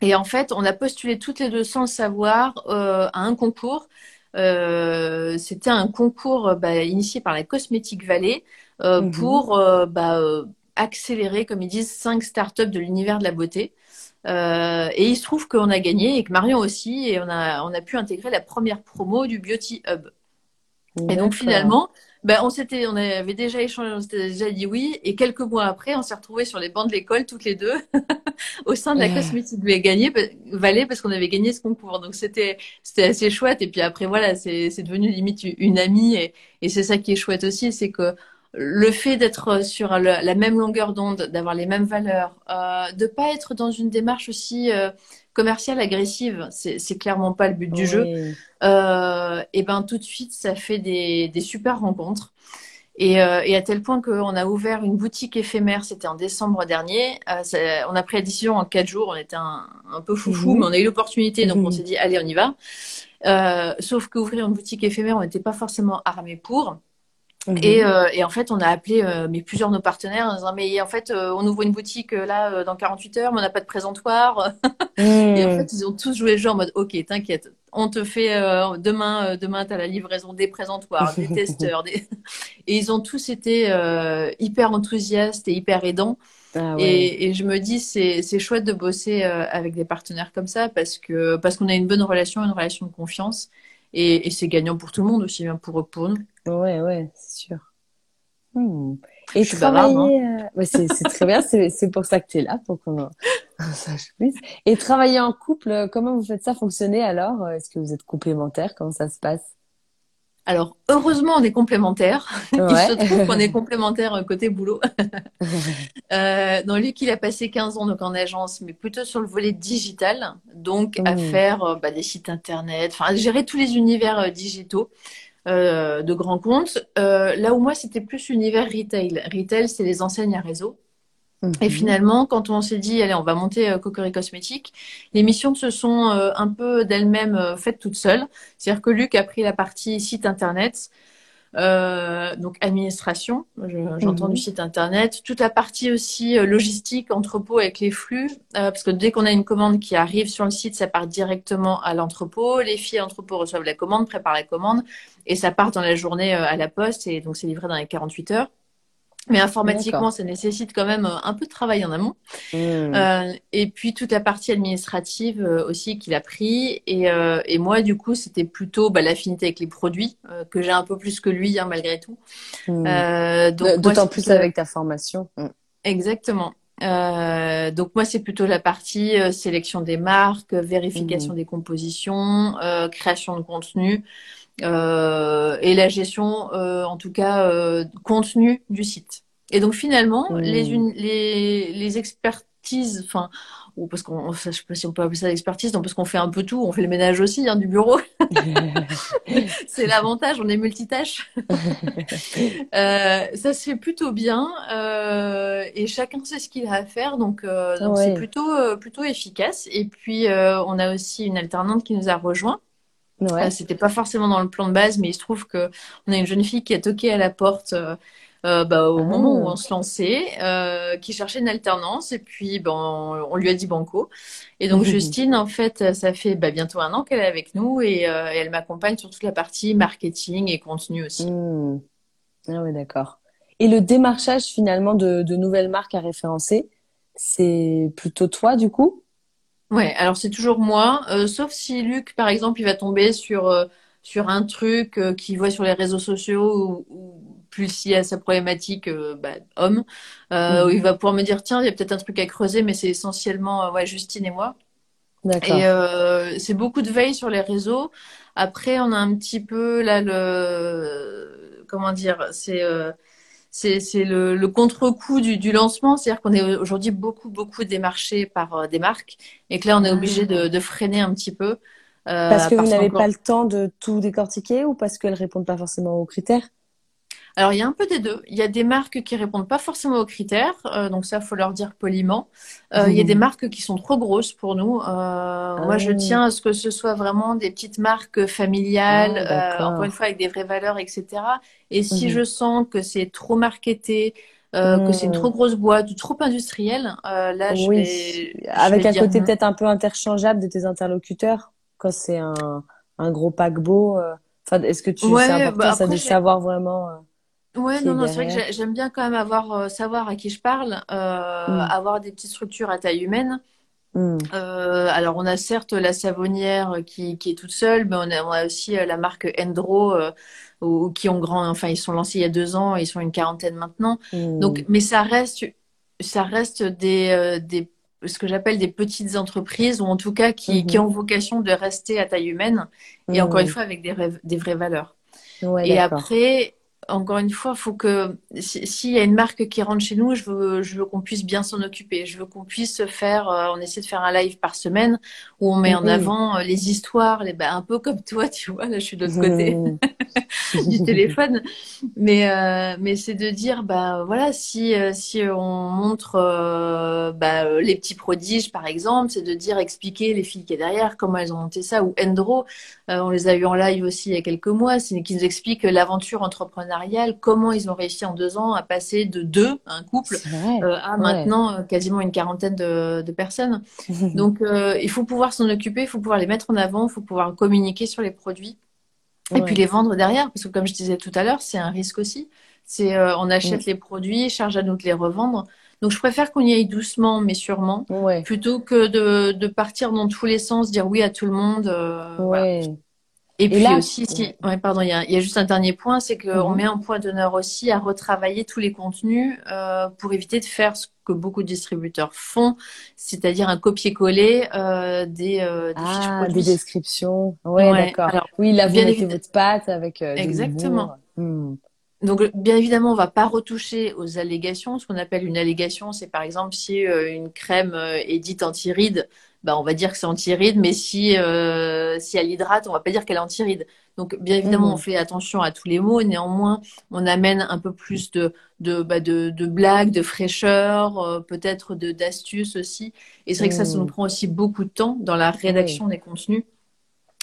Et en fait, on a postulé toutes les deux sans le savoir euh, à un concours. C'était un concours bah, initié par la Cosmétique Valley mhm. pour bah, accélérer, comme ils disent, cinq startups de l'univers de la beauté. Euh, et il se trouve qu'on a gagné et que Marion aussi, et on a, on a pu intégrer la première promo du Beauty Hub. Et donc finalement, ben, on s'était, on avait déjà échangé, on s'était déjà dit oui, et quelques mois après, on s'est retrouvés sur les bancs de l'école toutes les deux [LAUGHS] au sein de la cosmétique gagné, Valais parce qu'on avait gagné ce concours. Donc c'était, c'était assez chouette. Et puis après voilà, c'est, c'est devenu limite une amie, et, et c'est ça qui est chouette aussi, c'est que le fait d'être sur la même longueur d'onde, d'avoir les mêmes valeurs, euh, de pas être dans une démarche aussi euh, commerciale agressive, c'est clairement pas le but du jeu. Euh, et ben tout de suite, ça fait des, des super rencontres. Et, euh, et, à tel point qu'on a ouvert une boutique éphémère, c'était en décembre dernier. Euh, on a pris la décision en quatre jours, on était un, un peu foufou, mhm. mais on a eu l'opportunité, donc on mhm. s'est dit allez, on y va. Euh, sauf qu'ouvrir une boutique éphémère, on n'était pas forcément armé pour. Mhm. Et, euh, et, en fait, on a appelé euh, mais plusieurs de nos partenaires en disant mais en fait, euh, on ouvre une boutique là dans 48 heures, mais on n'a pas de présentoir. [LAUGHS] Et en mhm. fait, ils ont tous joué le jeu en mode ok, t'inquiète, on te fait demain, demain t'as la livraison des présentoirs, des [LAUGHS] testeurs, des... [LAUGHS] et ils ont tous été hyper enthousiastes et hyper aidants. Ah et, et, je me dis c'est c'est chouette de bosser avec des partenaires comme ça parce que parce qu'on a une bonne relation, une relation de confiance. Et, et c'est gagnant pour tout le monde, aussi bien pour eux pour nous. Ouais, ouais, c'est sûr. Hmm. Et travailler, hein. euh... ouais, c'est très bien, c'est pour ça que tu es là, pour qu'on [LAUGHS] sache plus. Et travailler en couple, comment vous faites ça fonctionner alors? Est-ce que vous êtes complémentaires? Comment ça se passe? Alors, heureusement, on est complémentaires. [LAUGHS] Il se trouve qu'on est [LAUGHS] complémentaires euh, côté boulot. euh, dans lui, il a passé 15 ans donc en agence, mais plutôt sur le volet digital, donc à mmh. faire euh, bah, des sites internet, enfin gérer tous les univers euh, digitaux. Euh, de grands comptes. Euh, là où moi, c'était plus univers retail. Retail, c'est les enseignes à réseau. Et mhm. finalement, quand on s'est dit, allez, on va monter euh, Cosmétique, Cosmétiques, les missions se sont euh, un peu d'elles-mêmes euh, faites toutes seules. C'est-à-dire que Luc a pris la partie site internet, euh, donc administration, j'entends du mhm. site internet, toute la partie aussi logistique, entrepôt avec les flux, parce que dès qu'on a une commande qui arrive sur le site, ça part directement à l'entrepôt. Les filles à l'entrepôt reçoivent la commande, préparent la commande, et ça part dans la journée à la poste, et donc c'est livré dans les 48 heures. Mais informatiquement, ça nécessite quand même un peu de travail en amont. Hmm. Euh, et puis toute la partie administrative euh, aussi qu'il a pris. Et, euh, et, moi, du coup, c'était plutôt bah, l'affinité avec les produits euh, que j'ai un peu plus que lui, hein, malgré tout. Euh, D'autant plus avec ta formation. Hmm. Exactement. donc moi, c'est plutôt la partie sélection des marques, vérification des compositions, création de contenu. Euh, et la gestion, euh, en tout cas, euh, contenu du site. Et donc finalement, mmh. les, les, les expertises, enfin, ou parce qu'on, je sais pas si on peut appeler ça l'expertise, parce qu'on fait un peu tout, on fait le ménage aussi hein, du bureau. [LAUGHS] [LAUGHS] c'est l'avantage, on est multitâche. [LAUGHS] euh, ça se fait plutôt bien euh, et chacun sait ce qu'il a à faire, donc euh, donc c'est plutôt plutôt efficace. Et puis on a aussi une alternante qui nous a rejoint Ouais. C'était pas forcément dans le plan de base, mais il se trouve que on a une jeune fille qui a toqué à la porte euh, euh bah, au moment où ah. on se lançait, euh, qui cherchait une alternance, et puis ben, on lui a dit banco. Et donc [LAUGHS] Justine, en fait, ça fait bah, bientôt un an qu'elle est avec nous et, euh, elle m'accompagne sur toute la partie marketing et contenu aussi. Mmh. Ah oui, d'accord. Et le démarchage finalement de, de nouvelles marques à référencer, c'est plutôt toi du coup? Ouais, alors c'est toujours moi, euh, sauf si Luc, par exemple, il va tomber sur euh, sur un truc euh, qu'il voit sur les réseaux sociaux ou, plus si à sa problématique bah, homme, où il mhm. va pouvoir me dire tiens, il y a peut-être un truc à creuser, mais c'est essentiellement ouais Justine et moi. D'accord. Et c'est beaucoup de veille sur les réseaux. Après, on a un petit peu là le comment dire, c'est c'est le, le contre-coup du, du, lancement, c'est-à-dire qu'on est aujourd'hui beaucoup beaucoup démarché par euh, des marques et que là on est obligé de, de freiner un petit peu. Euh, parce que vous n'avez pas le temps de tout décortiquer ou parce qu'elles répondent pas forcément aux critères? Alors, il y a un peu des deux. Il y a des marques qui répondent pas forcément aux critères, euh, donc ça, faut leur dire poliment. Euh, Il y a des mmh. marques qui sont trop grosses pour nous. Euh, Moi, je ah. tiens à ce que ce soit vraiment des petites marques familiales, ah, euh, encore une fois avec des vraies valeurs, etc. Et si mmh. je sens que c'est trop marketé, euh, que c'est une trop mmh. grosse boîte ou trop industrielle, euh, là, je vais. Avec un côté peut-être un peu interchangeable de tes interlocuteurs, quand c'est un, un gros paquebot. Enfin, est-ce que tu ouais, c'est important bah, ça de savoir vraiment Ouais, non, non, c'est vrai que j'aime bien quand même avoir euh, savoir à qui je parle, euh, mm. avoir des petites structures à taille humaine. Mm. Euh, alors, on a certes la savonnière qui, qui est toute seule, mais on a, on a aussi la marque Endro, euh, qui ont grand, enfin, ils sont lancés il y a deux ans, ils sont une quarantaine maintenant. Mm. Donc, mais ça reste, ça reste des, des ce que j'appelle des petites entreprises, ou en tout cas qui, qui mm-hmm. ont vocation de rester à taille humaine, et encore une fois avec des, des vraies valeurs. Ouais, et après, encore une fois, faut que s'il y a une marque qui rentre chez nous, je veux, je veux qu'on puisse bien s'en occuper. Je veux qu'on puisse faire, euh, on essaie de faire un live par semaine où on met en avant euh, les histoires, les, bah, un peu comme toi, tu vois. Là, je suis de l'autre côté [LAUGHS] du téléphone, mais euh, mais c'est de dire, bah voilà, si si on montre bah, les petits prodiges, par exemple, c'est de dire expliquer les filles qui est derrière, comment elles ont monté ça, ou Endro, on les a eu en live aussi il y a quelques mois, c'est qui nous explique l'aventure entrepreneuriale comment ils ont réussi en deux ans à passer de deux, un couple, euh, à maintenant euh, quasiment une quarantaine de, personnes. [LAUGHS] Donc, euh, il faut pouvoir s'en occuper, il faut pouvoir les mettre en avant, il faut pouvoir communiquer sur les produits. Et puis les vendre derrière, parce que comme je disais tout à l'heure, c'est un risque aussi. C'est on achète les produits, charge à nous de les revendre. Donc je préfère qu'on y aille doucement mais sûrement, plutôt que de, partir dans tous les sens, dire oui à tout le monde. Et, puis aussi, si, ouais, pardon, il y a, y a, juste un dernier point, c'est qu'on mhm. met un point d'honneur aussi à retravailler tous les contenus euh, pour éviter de faire ce que beaucoup de distributeurs font, c'est-à-dire un copier-coller euh, des, euh, des ah, des descriptions. Ouais, d'accord. Oui, là, vous mettez votre pâte avec euh, Exactement. Hmm. Donc, bien évidemment, on va pas retoucher aux allégations. Ce qu'on appelle une allégation, c'est par exemple si euh, une crème est dite anti-rides, bah, on va dire que c'est anti-rides, mais si, euh, si elle hydrate, on va pas dire qu'elle est anti-rides. Donc, bien évidemment, mmh. on fait attention à tous les mots. Néanmoins, on amène un peu plus de, de, bah, de, de blagues, de fraîcheur, peut-être de d'astuces aussi. Et c'est vrai que ça, ça nous mmh. prend aussi beaucoup de temps dans la rédaction des contenus.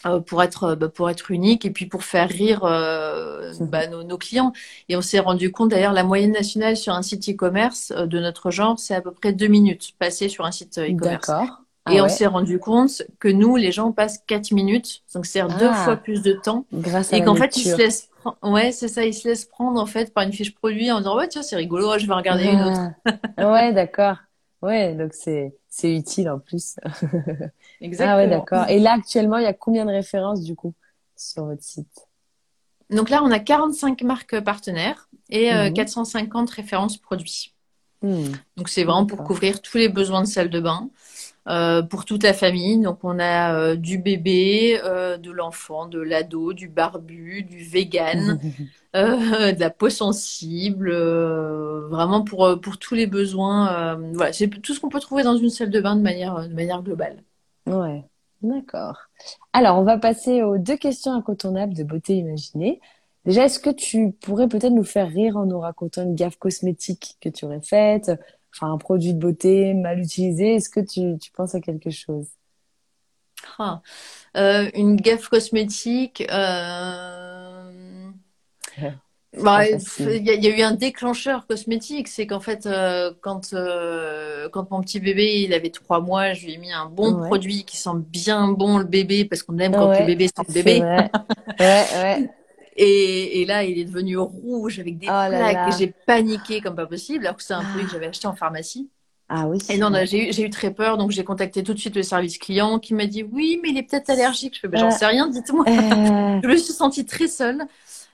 Euh, pour être bah, pour être unique et puis pour faire rire euh, bah, nos, nos, clients et on s'est rendu compte d'ailleurs la moyenne nationale sur un site e-commerce euh, de notre genre c'est à peu près deux minutes passées sur un site e-commerce d'accord ah et on s'est rendu compte que nous les gens passent quatre minutes donc c'est deux ah. fois plus de temps Grâce et qu'en fait ils se laissent prendre. Ouais, c'est ça. Ils se laissent prendre en fait par une fiche produit en disant ouais tiens c'est rigolo, je vais regarder une autre. Ah. ouais, d'accord. Ouais, donc c'est c'est utile en plus. Exactement. [LAUGHS] Ah ouais, d'accord. Et là actuellement, il y a combien de références du coup sur votre site? Donc là, on a 45 marques partenaires et 450 euh, mhm. références produits. Hmm. Donc c'est vraiment pour couvrir tous les besoins de salle de bain. Euh, pour toute la famille. Donc on a euh, du bébé, euh, de l'enfant, de l'ado, du barbu, du vegan, [LAUGHS] [LAUGHS] de la peau sensible, vraiment pour, pour tous les besoins. voilà, c'est tout ce qu'on peut trouver dans une salle de bain de manière, de manière globale. Ouais, d'accord. Alors on va passer aux deux questions incontournables de beauté imaginée. Déjà, est-ce que tu pourrais peut-être nous faire rire en nous racontant une gaffe cosmétique que tu aurais faite enfin un produit de beauté mal utilisé Est-ce que tu, tu, penses à quelque chose? Ah, euh, Une gaffe cosmétique. Euh... [LAUGHS] Bah, il y, a eu un déclencheur cosmétique, c'est qu'en fait, euh, quand euh, quand mon petit bébé il avait trois mois, je lui ai mis un bon produit qui sent bien bon le bébé parce qu'on aime quand le bébé sent le bébé. [LAUGHS] ouais, ouais. Et, et, là, il est devenu rouge avec des oh plaques. J'ai paniqué comme pas possible, alors que c'est un produit que j'avais acheté en pharmacie. Ah oui. Et non, j'ai eu, eu très peur, donc j'ai contacté tout de suite le service client qui m'a dit oui, mais il est peut-être allergique. Je fais, ben, j'en euh, sais rien, dites-moi. Euh... [LAUGHS] je me suis sentie très seule.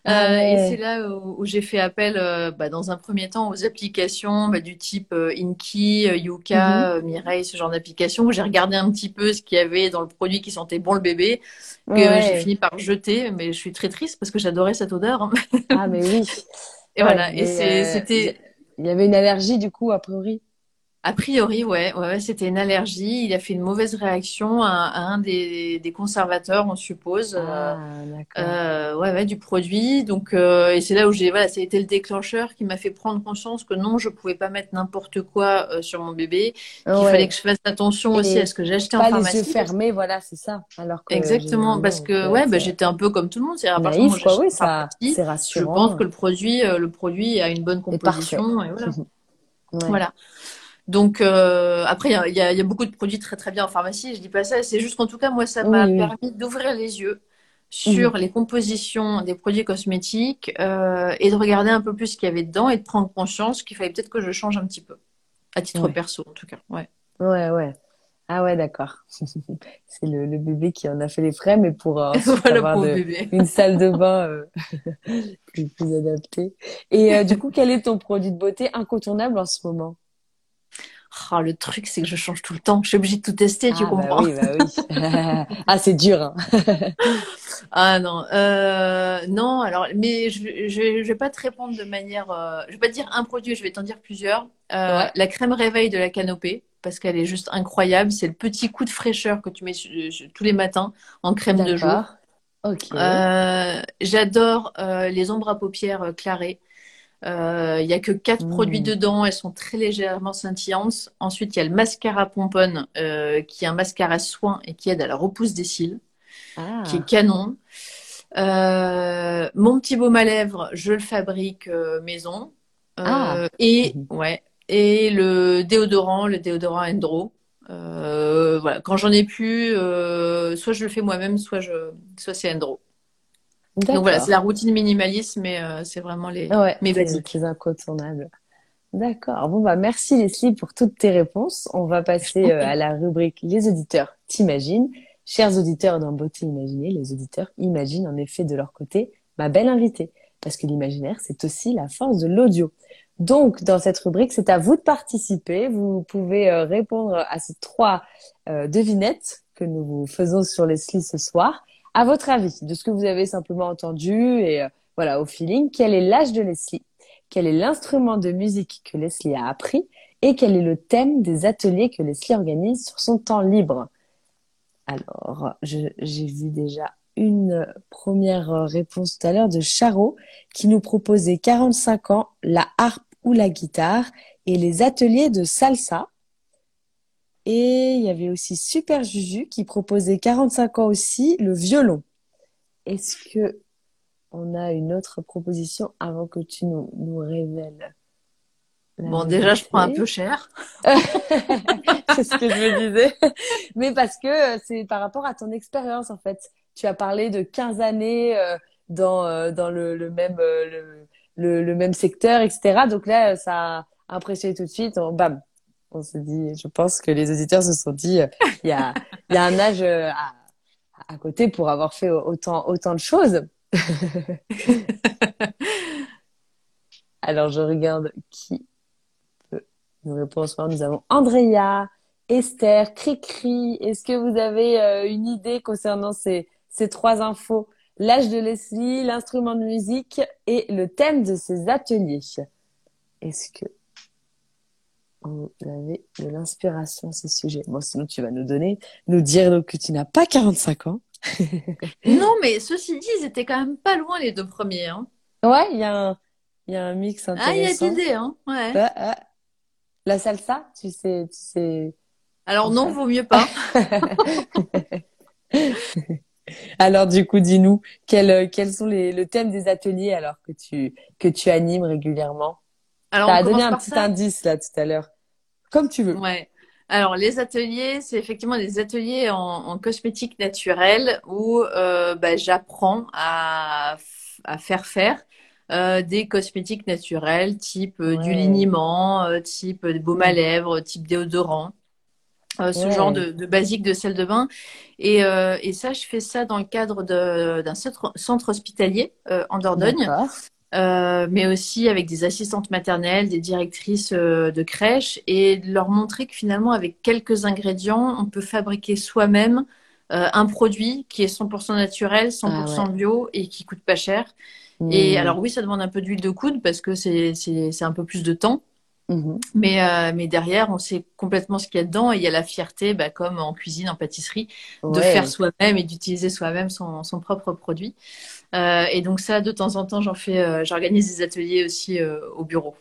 Ah euh, et c'est là où, j'ai fait appel, euh, bah, dans un premier temps, aux applications bah, du type euh, Inky, Yuka, mhm. Mireille, ce genre d'applications, où j'ai regardé un petit peu ce qu'il y avait dans le produit qui sentait bon le bébé, que j'ai fini par jeter, mais je suis très triste parce que j'adorais cette odeur. Hein. ah mais oui. [LAUGHS] Et voilà, et c'était... Il y avait une allergie du coup, a priori a priori, ouais, ouais, c'était une allergie. Il a fait une mauvaise réaction à, un des, des, conservateurs, on suppose, ah, euh, ouais, ouais, du produit. Donc, euh, et c'est là où j'ai, voilà, ça a été le déclencheur qui m'a fait prendre conscience que non, je pouvais pas mettre n'importe quoi euh, sur mon bébé. Qu'il fallait que je fasse attention aussi à ce que j'achetais en pharmacie. Pas les yeux fermés, voilà, c'est ça. Alors Exactement, parce que ouais, bah, j'étais un peu comme tout le monde. C'est à partir oui, ça, c'est rassurant. Je pense que le produit, le produit a une bonne composition. Et, voilà. [LAUGHS] voilà. Donc euh, après, il y a, y a, beaucoup de produits très très bien en pharmacie. Je dis pas ça. C'est juste qu'en tout cas, moi, ça m'a permis d'ouvrir les yeux sur les compositions des produits cosmétiques euh, et de regarder un peu plus ce qu'il y avait dedans et de prendre conscience qu'il fallait peut-être que je change un petit peu, à titre perso en tout cas. Ouais. Ouais, ouais. Ah ouais, d'accord. [LAUGHS] c'est le, le, bébé qui en a fait les frais, mais pour euh, [LAUGHS] avoir [LAUGHS] une salle de bain euh, plus, plus adaptée. Et du coup, quel est ton produit de beauté incontournable en ce moment? Oh, le truc, c'est que je change tout le temps. Je suis obligée de tout tester, tu ah, bah comprends oui, bah oui. [LAUGHS] ah, c'est dur. Hein. [LAUGHS] ah non, euh, non. Alors, mais je, je, je, vais pas te répondre de manière. Euh, je vais pas te dire un produit, je vais t'en dire plusieurs. Euh, La crème réveil de la canopée, parce qu'elle est juste incroyable. C'est le petit coup de fraîcheur que tu mets tous les matins en crème de jour. Euh, J'adore les ombres à paupières euh, Euh, il n'y a que quatre produits mmh. dedans, elles sont très légèrement scintillantes. Ensuite, il y a le mascara pomponne, euh, qui est un mascara soin et qui aide à la repousse des cils, ah. qui est canon. Euh, mon petit baume à lèvres, je le fabrique maison. Ah. Et mmh. ouais, et le déodorant, le déodorant Endro. voilà, quand j'en ai plus, soit je le fais moi-même, soit je, soit c'est Endro. Donc voilà, c'est la routine minimaliste, mais euh, c'est vraiment les ouais, mes basiques. Les incontournables. D'accord. Bon bah merci Leslie pour toutes tes réponses. On va passer euh, à la rubrique Les auditeurs t'imaginent. Chers auditeurs dans Beauté Imaginée, les auditeurs imaginent en effet de leur côté ma belle invitée, parce que l'imaginaire c'est aussi la force de l'audio. Donc dans cette rubrique, c'est à vous de participer. Vous pouvez euh, répondre à ces trois devinettes que nous vous faisons sur Leslie ce soir. À votre avis, de ce que vous avez simplement entendu et euh, voilà au feeling, quel est l'âge de Leslie? Quel est l'instrument de musique que Leslie a appris? Et quel est le thème des ateliers que Leslie organise sur son temps libre? Alors, j'ai vu déjà une première réponse tout à l'heure de Charo qui nous proposait 45 ans, la harpe ou la guitare et les ateliers de salsa. Et il y avait aussi Super Juju qui proposait 45 ans aussi le violon. Est-ce que on a une autre proposition avant que tu nous, nous révèles Bon, déjà, je prends un peu cher. [LAUGHS] c'est ce que je me disais. Mais parce que c'est par rapport à ton expérience, en fait. Tu as parlé de 15 années euh, dans dans le, le même le, le, le, même secteur, etc. Donc là, ça a impressionné tout de suite. On, bam, on s'est dit, je pense que les auditeurs se sont dit, il y a il y a un âge à, à côté pour avoir fait autant autant de choses. [LAUGHS] Alors, je regarde qui peut nous répondre. Nous avons Andrea, Esther, Cricri. Est-ce que vous avez euh, une idée concernant ces, ces trois infos? L'âge de Leslie, l'instrument de musique et le thème de ces ateliers. Est-ce que vous avez de l'inspiration à ce sujet Bon, sinon tu vas nous donner, nous dire que tu n'as pas 45 ans. [LAUGHS] non, mais ceci dit, ils étaient quand même pas loin les deux premiers. Hein. Ouais, il y a un, il y a un mix intéressant. Ah, il y a d'idées, hein. Ouais. La salsa, tu sais, tu sais. Alors non, vaut mieux pas. [LAUGHS] alors du coup, dis-nous quels quels sont les le thème des ateliers alors que tu que tu animes régulièrement? Alors, as donné un petit indice là tout à l'heure. Comme tu veux. Ouais. Alors les ateliers, c'est effectivement des ateliers en, en cosmétique naturelle où euh, bah, j'apprends à, à faire faire euh, des cosmétiques naturels, type euh, du liniment, type des baumes à lèvres, type déodorant. ce genre de, de, basique de sel de bain. Et, et, ça, je fais ça dans le cadre d'un centre, hospitalier en Dordogne. Mais aussi avec des assistantes maternelles, des directrices de crèche, et leur montrer que finalement, avec quelques ingrédients, on peut fabriquer soi-même un produit qui est 100% naturel, 100% ah bio et qui coûte pas cher. Et hmm. alors oui, ça demande un peu d'huile de coude parce que c'est un peu plus de temps. Mhm. Mais, euh, mais derrière, on sait complètement ce qu'il y a dedans et il y a la fierté, bah, comme en cuisine, en pâtisserie, de faire soi-même et d'utiliser soi-même son, son, propre produit. Euh, et donc ça, de temps en temps, j'en fais, euh, j'organise des ateliers aussi euh, au bureau.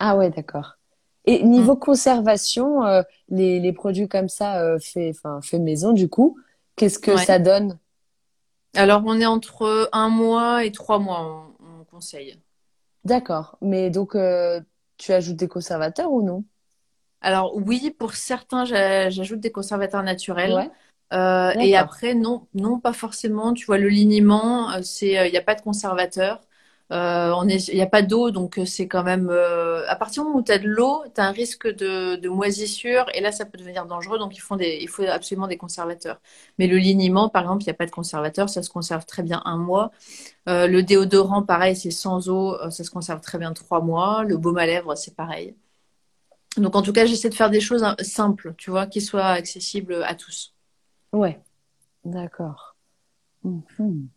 Ah ouais, d'accord. Et niveau mm. conservation, les, les, produits comme ça, fait, maison, du coup, qu'est-ce que ça donne? Alors, on est entre un mois et trois mois, on, conseille. D'accord. Mais donc, tu ajoutes des conservateurs ou non? Alors, oui, pour certains, j'ajoute des conservateurs naturels. Euh, et après, non, non, pas forcément. Tu vois, le liniment, euh, c'est, il n'y a pas de conservateur. Euh, il n'y a pas d'eau, donc euh, c'est quand même. Euh, à partir du moment où tu as de l'eau, tu as un risque de, de, moisissure, et là, ça peut devenir dangereux, donc il faut, des, il faut absolument des conservateurs. Mais le liniment, par exemple, il n'y a pas de conservateur, ça se conserve très bien un mois. Euh, le déodorant, pareil, c'est sans eau, ça se conserve très bien trois mois. Le baume à lèvres, c'est pareil. Donc en tout cas, j'essaie de faire des choses hein, simples, tu vois, qui soient accessibles à tous. Ouais, d'accord. Mhm.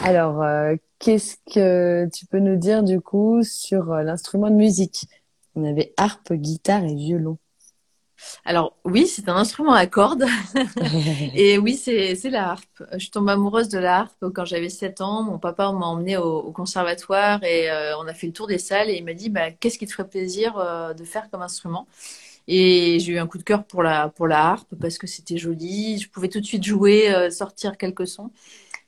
Alors, euh, qu'est-ce que tu peux nous dire du coup sur euh, l'instrument de musique? On avait harpe, guitare et violon. Alors oui, c'est un instrument à cordes. [LAUGHS] [LAUGHS] et oui, c'est la harpe. Je suis tombée amoureuse de la harpe quand j'avais 7 ans. Mon papa m'a emmenée au, conservatoire et euh, on a fait le tour des salles et il m'a dit bah, qu'est-ce qui te ferait plaisir de faire comme instrument? Et j'ai eu un coup de cœur pour la, pour la harpe parce que c'était joli. Je pouvais tout de suite jouer, sortir quelques sons.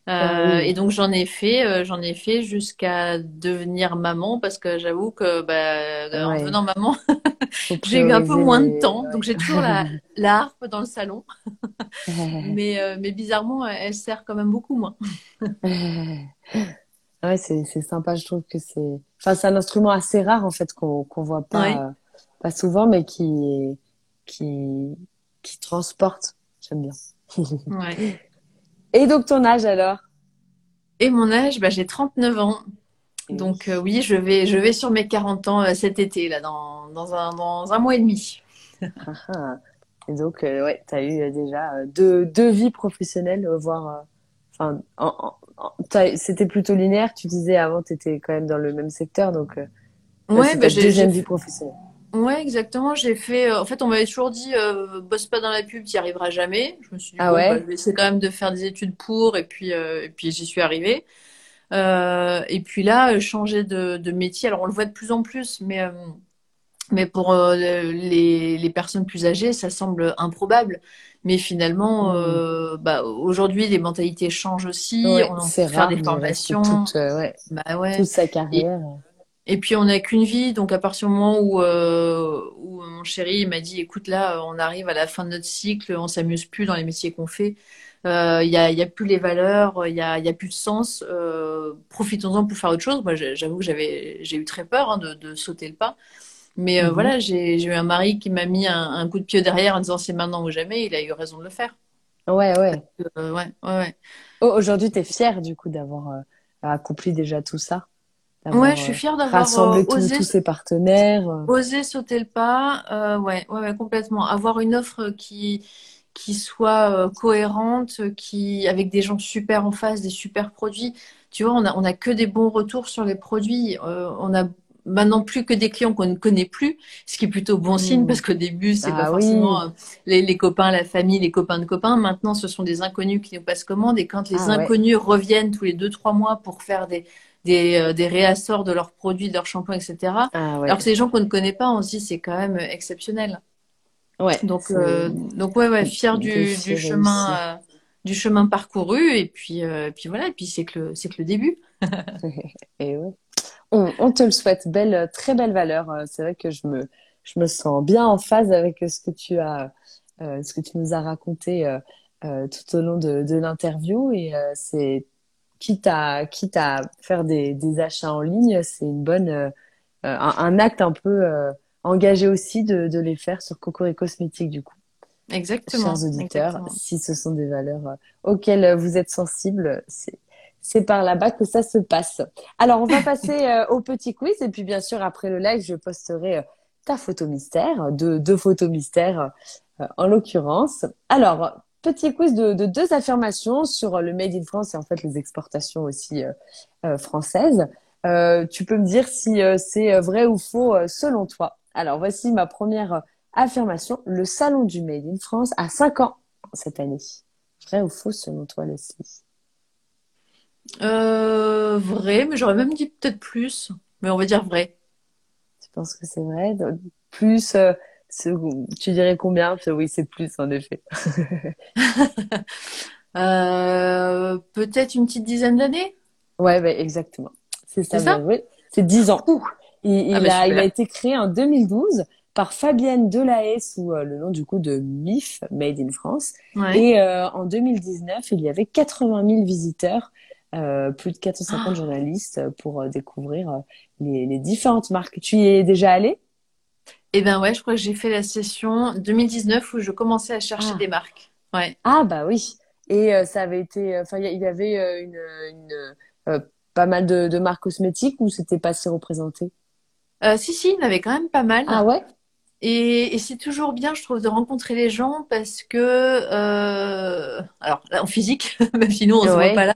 Euh, et donc j'en ai fait, euh, j'en ai fait jusqu'à devenir maman parce que j'avoue que bah, en devenant maman, [LAUGHS] j'ai eu un peu moins de temps, donc j'ai toujours la, [LAUGHS] la, harpe dans le salon, [LAUGHS] mais euh, mais bizarrement elle sert quand même beaucoup moins. ouais, c'est sympa, je trouve que c'est, enfin c'est un instrument assez rare en fait qu'on qu'on voit pas pas souvent, mais qui qui qui transporte. J'aime bien. [LAUGHS] ouais. Et donc ton âge alors? Et mon âge, bah, j'ai 39 ans. Donc euh, oui, je vais, je vais sur mes 40 ans euh, cet été, là, dans, dans, un, dans un mois et demi. Ah, ah. et donc, euh, ouais, tu as eu déjà deux, deux vies professionnelles, voire... Enfin, c'était plutôt linéaire. Tu disais avant, tu étais quand même dans le même secteur, donc... ouais, bah, j'ai deuxième vie professionnelle. Ouais, exactement. J'ai fait. Euh, en fait, on m'avait toujours dit, euh, bosse pas dans la pub, tu n'y arriveras jamais. Je me suis dit, ah ouais. bah, je vais essayer quand même de faire des études pour, et puis, euh, et puis j'y suis arrivée. Euh, et puis là, changer de, de, métier. Alors, on le voit de plus en plus, mais mais pour les, les personnes plus âgées, ça semble improbable. Mais finalement, mmh. bah, aujourd'hui, les mentalités changent aussi. Ouais, on fait faire des formations. Toute, ouais, bah ouais. toute sa carrière. Et puis on n'a qu'une vie, donc à partir du moment où, euh, où mon chéri m'a dit, écoute là, on arrive à la fin de notre cycle, on s'amuse plus dans les métiers qu'on fait, il y a, y a plus les valeurs, il y a, y a plus de sens. Profitons-en pour faire autre chose. Moi, j'avoue que j'avais, j'ai eu très peur hein, de, de, sauter le pas. Mais mhm. voilà, j'ai eu un mari qui m'a mis un, un, coup de pied derrière en disant c'est maintenant ou jamais. Il a eu raison de le faire. Ouais, ouais. ouais, ouais, ouais. Oh, Aujourd'hui, tu es fière du coup d'avoir accompli déjà tout ça? Ouais, je suis fière d'avoir rassemblé euh, osé, tous ses partenaires. Oser sauter le pas, euh, ouais, ouais, ouais, complètement. Avoir une offre qui qui soit euh, cohérente, qui avec des gens super en face, des super produits. Tu vois, on a on a que des bons retours sur les produits. Euh, on a maintenant plus que des clients qu'on ne connaît plus, ce qui est plutôt bon signe mmh. parce qu'au début c'est ah, pas forcément euh, les, les, copains, la famille, les copains de copains. Maintenant, ce sont des inconnus qui nous passent commande et quand les ah, inconnus reviennent tous les deux trois mois pour faire des des, euh, des réassorts de leurs produits, de leurs shampoings, etc. Ah, Alors que c'est des gens qu'on ne connaît pas, on se dit c'est quand même exceptionnel. Ouais. Donc, euh, donc ouais, ouais, fier du, du chemin, euh, du chemin parcouru et puis, euh, puis voilà, et puis c'est que le, c'est que le début. [LAUGHS] et ouais. On, on, te le souhaite, belle, très belle valeur. C'est vrai que je me, je me sens bien en phase avec ce que tu as, ce que tu nous as raconté tout au long de, de l'interview et c'est quitte à quitte à faire des, des achats en ligne, c'est une bonne euh, un, acte un peu euh, engagé aussi de, de les faire sur Cocori Cosmétique du coup. Exactement. Chers auditeurs, si ce sont des valeurs euh, auxquelles vous êtes sensibles, c'est c'est par là-bas que ça se passe. Alors, on va [LAUGHS] passer au petit quiz et puis bien sûr après le live, je posterai ta photo mystère, deux, deux photos mystères en l'occurrence. Alors, petit quiz de, deux affirmations sur le Made in France et en fait les exportations aussi euh, euh, françaises. Euh, tu peux me dire si c'est vrai ou faux selon toi. Alors voici ma première affirmation. Le salon du Made in France a 5 ans cette année. Vrai ou faux selon toi, Leslie? Vrai, mais j'aurais même dit peut-être plus. Mais on va dire vrai. Tu penses que c'est vrai? Plus tu dirais combien? Oui, c'est plus en effet. [LAUGHS] euh, Peut-être une petite dizaine d'années? Ouais, bah, exactement. C'est ça, ça? oui. C'est 10 ans. Il, ah, bah, a, il a été créé en 2012 par Fabienne Delahaye sous euh, le nom du coup de MIF, Made in France. Et euh, en 2019, il y avait 80 000 visiteurs, euh, plus de 450 ah. [GASPS] journalistes pour euh, découvrir les, les différentes marques. Tu y es déjà allé eh ben ouais, je crois que j'ai fait la session 2019 où je commençais à chercher ah. des marques. Ouais. Ah bah oui. Et euh, ça avait été, euh, enfin il y, avait euh, une, pas mal de, de, marques cosmétiques ou c'était pas assez représenté? Si si, il y en avait quand même pas mal. Ah ouais? Et, et c'est toujours bien, je trouve, de rencontrer les gens parce que, euh, alors en physique, [LAUGHS] même si nous on se voit pas là,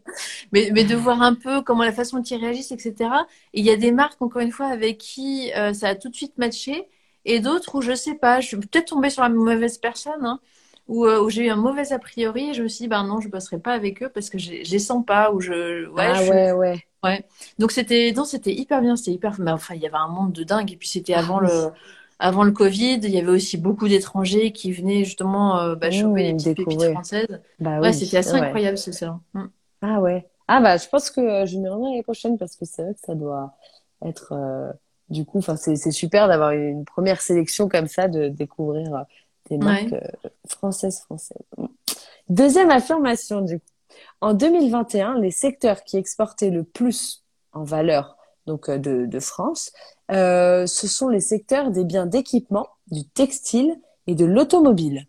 mais, mais de voir un peu comment la façon dont ils réagissent, etc. Et il y a des marques, encore une fois, avec qui ça a tout de suite matché et d'autres où je sais pas, je suis peut-être tombée sur la mauvaise personne, hein, où, euh, où j'ai eu un mauvais a priori et je me suis dit, ben non, je bosserai pas avec eux parce que je les sens pas, ou je, ouais, ah, ouais, ouais. Ouais. Donc c'était, non, c'était hyper bien, c'était hyper, mais enfin, il y avait un monde de dingue et puis c'était avant ah le, avant le Covid, il y avait aussi beaucoup d'étrangers qui venaient justement euh, bah, choper les petites pépites françaises. Bah, ouais, c'était assez incroyable ce salon. Mm. Ah ouais. Ah bah je pense que euh, je m'y rendrai l'année prochaine parce que c'est vrai que ça doit être euh, du coup, enfin, c'est super d'avoir une première sélection comme ça, de découvrir euh, des marques euh, françaises françaises. Deuxième affirmation, du coup. En 2021, les secteurs qui exportaient le plus en valeur donc euh, de, de France, euh, ce sont les secteurs des biens d'équipement, du textile et de l'automobile.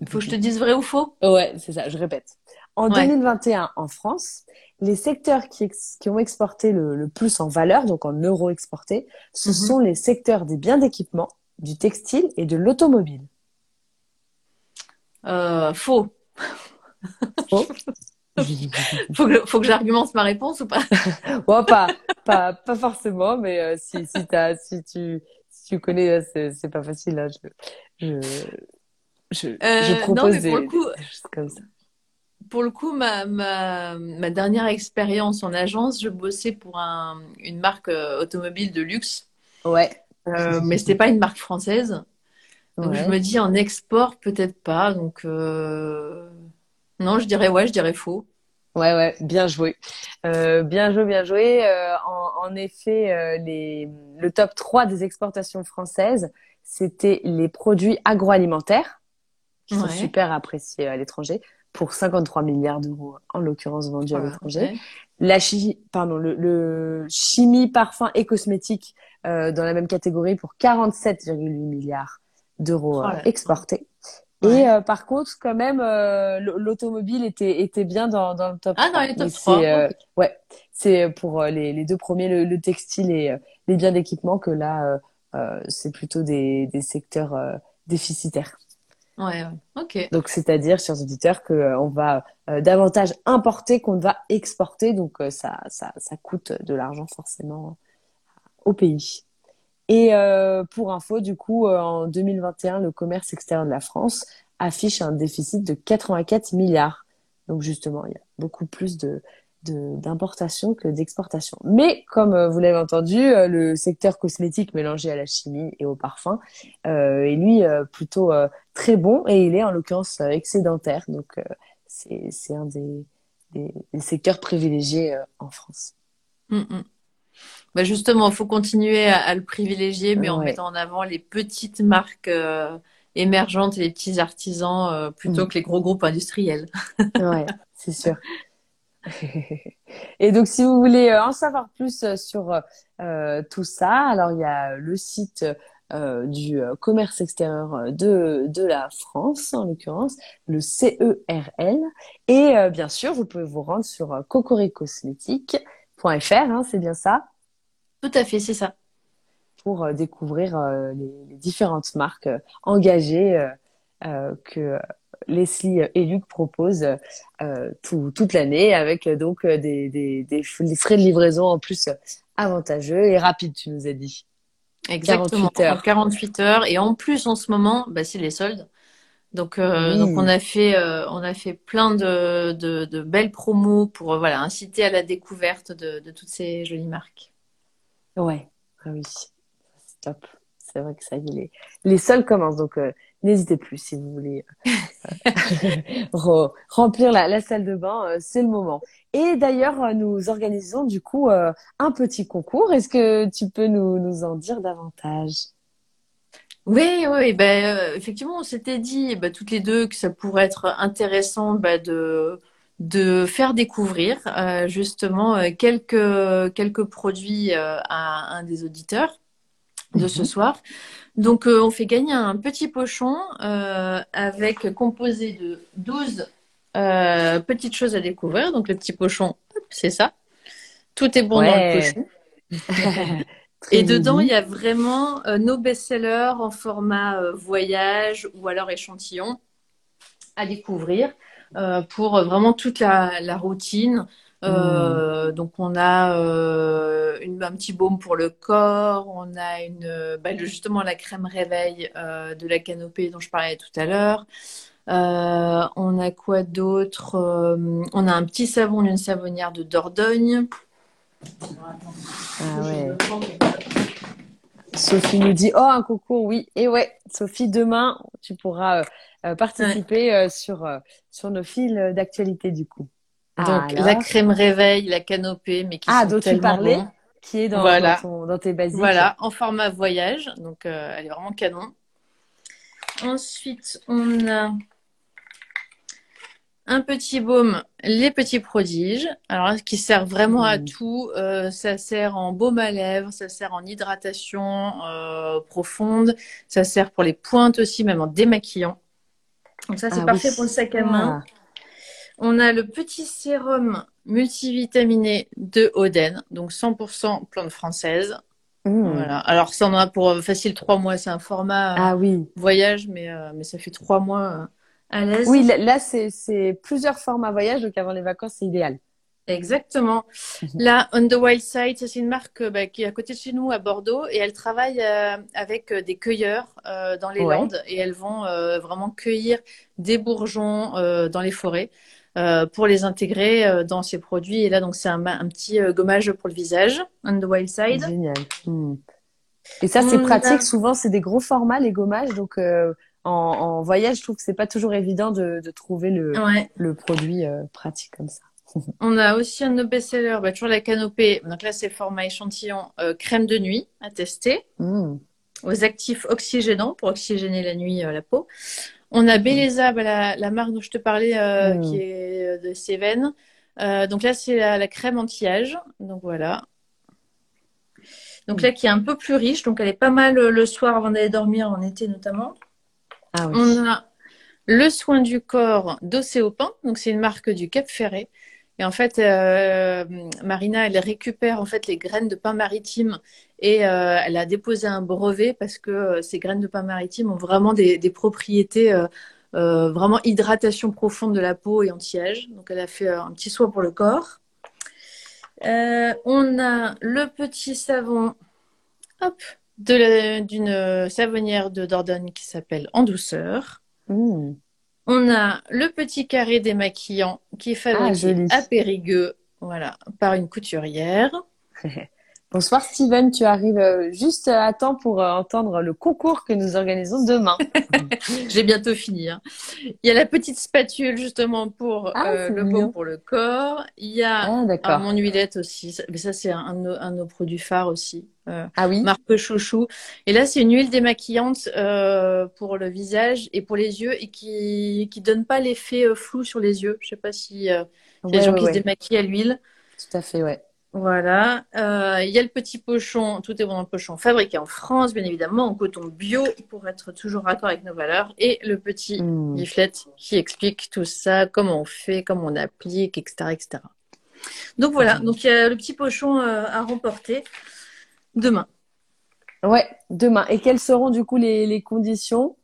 Il faut que je te dise vrai ou faux? Ouais, c'est ça, je répète. En 2021, en France, les secteurs qui, qui ont exporté le, le, plus en valeur, donc en euros exportés, ce mhm. sont les secteurs des biens d'équipement, du textile et de l'automobile. Euh, faux. Faux. [LAUGHS] faut que, faut que j'argumente ma réponse ou pas? [LAUGHS] Bon, pas, pas, pas forcément, mais euh, si, si, as, si, tu, si tu connais, c'est pas facile. Là, je, je, je, euh, je propose non, mais pour des, le coup, des choses comme ça pour le coup, ma, ma, ma dernière expérience en agence, je bossais pour un, une marque euh, automobile de luxe. Ouais. Euh, mais c'était pas une marque française. Donc je me dis en export peut-être pas. Donc euh... non, je dirais ouais, je dirais faux. Ouais ouais, bien joué, euh, bien joué, bien joué. En, en, effet, les, le top 3 des exportations françaises, c'était les produits agroalimentaires qui sont super appréciés à l'étranger, pour 53 milliards d'euros, en l'occurrence vendus à l'étranger. La chimie, pardon, le, le, chimie, parfum et cosmétique euh, dans la même catégorie pour 47,8 milliards d'euros oh euh, exportés. Et euh, par contre, quand même, euh, l'automobile était était bien dans, dans le top. Ah, dans les top 3. Euh, ouais, c'est pour les, les deux premiers, le, le textile et les biens d'équipement, que là, c'est plutôt des, des secteurs déficitaires. Ouais, ok. Donc, c'est-à-dire, chers auditeurs, que on va davantage importer qu'on va exporter. Donc, ça, ça, ça coûte de l'argent forcément au pays. Et euh, pour info, du coup, euh, en 2021, le commerce extérieur de la France affiche un déficit de 84 milliards. Donc justement, il y a beaucoup plus de d'importation que d'exportation. Mais comme euh, vous l'avez entendu, le secteur cosmétique mélangé à la chimie et au parfum est lui plutôt très bon et il est en l'occurrence excédentaire. Donc c'est un des, des, secteurs privilégiés en France. Mm. Bah justement, il faut continuer à, le privilégier, mais en mettant en avant les petites marques euh, émergentes et les petits artisans euh, plutôt mm. que les gros groupes industriels. ouais, c'est sûr. [LAUGHS] et donc, si vous voulez euh, en savoir plus sur tout ça, alors il y a le site du commerce extérieur de, de la France, en l'occurrence, le CERL. Et bien sûr, vous pouvez vous rendre sur cocoricosmétique.fr, hein, c'est bien ça? Tout à fait, c'est ça. Pour euh, découvrir euh, les, différentes marques euh, engagées que Leslie et Luc proposent toute l'année avec donc des, des, frais de livraison en plus avantageux et rapides, tu nous as dit. Exactement. 48 heures. 48 heures. Et en plus, en ce moment, bah, c'est les soldes. Donc, donc on a fait on a fait plein de, de, belles promos pour voilà inciter à la découverte de, de toutes ces jolies marques. Ouais, ah oui, c'est top. C'est vrai que ça y est, les, les sols commencent. Donc, euh, n'hésitez plus si vous voulez euh, [LAUGHS] remplir la, salle de bain, euh, c'est le moment. Et d'ailleurs, nous organisons du coup un petit concours. Est-ce que tu peux nous, en dire davantage? Oui, oui, ben, effectivement, on s'était dit ben, toutes les deux que ça pourrait être intéressant ben, de de faire découvrir euh, justement euh, quelques quelques produits euh, à un des auditeurs de ce mhm. soir. Donc on fait gagner un petit pochon avec composé de 12 petites choses à découvrir. Donc le petit pochon, c'est ça. Tout est bon dans le pochon. [LAUGHS] Et dedans, il y a vraiment nos best-sellers en format voyage ou alors échantillon à découvrir. Euh, pour vraiment toute la, la routine. Euh, hmm. Donc on a euh, une, un petit baume pour le corps, on a une, bah, justement la crème réveil euh, de la canopée dont je parlais tout à l'heure. Euh, on a quoi d'autre On a un petit savon d'une savonnière de Dordogne. Ah ouais. Sophie nous dit oh un concours oui et ouais Sophie demain tu pourras euh, participer euh, sur euh, sur nos fils d'actualité du coup. Donc la crème réveil, la canopée, mais qui ah, dont tu parlais, qui est dans, voilà. dans, tes basiques. Voilà, en format voyage, donc elle est vraiment canon. Ensuite, on a un petit baume, les petits prodiges, alors qui sert vraiment à mmh. tout. ça sert en baume à lèvres, ça sert en hydratation profonde, ça sert pour les pointes aussi, même en démaquillant. Donc ça, c'est ah parfait pour le sac à main. Ah. On a le petit sérum multivitaminé de Oden, donc 100% plante française. Mmh. Voilà. Alors ça en a pour euh, facile trois mois. C'est un format ah, oui. voyage, mais, euh, mais ça fait trois mois euh, à l'aise. Oui, là, c'est plusieurs formats voyage, donc avant les vacances, c'est idéal. Exactement. Mhm. Là, On the Wild Side, c'est une marque euh, bah, qui est à côté de chez nous à Bordeaux et elle travaille euh, avec euh, des cueilleurs dans les Landes et elles vont vraiment cueillir des bourgeons dans les forêts pour les intégrer dans ces produits. Et là, donc, c'est un, petit gommage pour le visage, On the Wild Side. Génial. Et ça, c'est pratique. Souvent, c'est des gros formats, les gommages. Donc, en, voyage, je trouve que c'est pas toujours évident de, trouver le, le produit pratique comme ça. [LAUGHS] On a aussi un de nos best-sellers, bah, toujours la canopée. Donc là, c'est format échantillon euh, crème de nuit à tester. Mm. Aux actifs oxygénants pour oxygéner la nuit euh, la peau. On a Belleza, bah, la, marque dont je te parlais, euh, qui est de Cévennes. donc là, c'est la, crème anti-âge. Donc voilà. Donc là, qui est un peu plus riche. Donc elle est pas mal le soir avant d'aller dormir, en été notamment. Ah On a le soin du corps d'Océopan. Donc c'est une marque du Cap Ferré. Et en fait, euh, Marina, elle récupère en fait les graines de pain maritime et euh, elle a déposé un brevet parce que euh, ces graines de pain maritime ont vraiment des, propriétés, vraiment hydratation profonde de la peau et anti-âge. Donc, elle a fait un petit soin pour le corps. on a le petit savon, hop, d'une savonnière de Dordogne qui s'appelle En douceur. Mmh. On a le petit carré démaquillant qui est fabriqué ah, à Périgueux, voilà, par une couturière. [LAUGHS] Bonsoir Steven, tu arrives euh, juste à temps pour euh, entendre le concours que nous organisons demain. [LAUGHS] J'ai bientôt fini. Hein. Il y a la petite spatule justement pour ah, euh, le pot pour le corps. Il y a ah, mon huilette aussi, mais ça c'est un, de nos produits phares aussi. Ah oui. Marque Chouchou. Et là c'est une huile démaquillante pour le visage et pour les yeux et qui qui donne pas l'effet flou sur les yeux. Je sais pas si a des gens qui se démaquillent à l'huile. Tout à fait, ouais. Voilà. Euh, il y a le petit pochon, tout est bon dans le pochon, fabriqué en France, bien évidemment, en coton bio, pour être toujours raccord avec nos valeurs. Et le petit mmh. qui explique tout ça, comment on fait, comment on applique, etc. etc. Donc voilà, mmh. donc il y a le petit pochon euh, à remporter demain. Ouais, demain. Et quelles seront du coup les, conditions?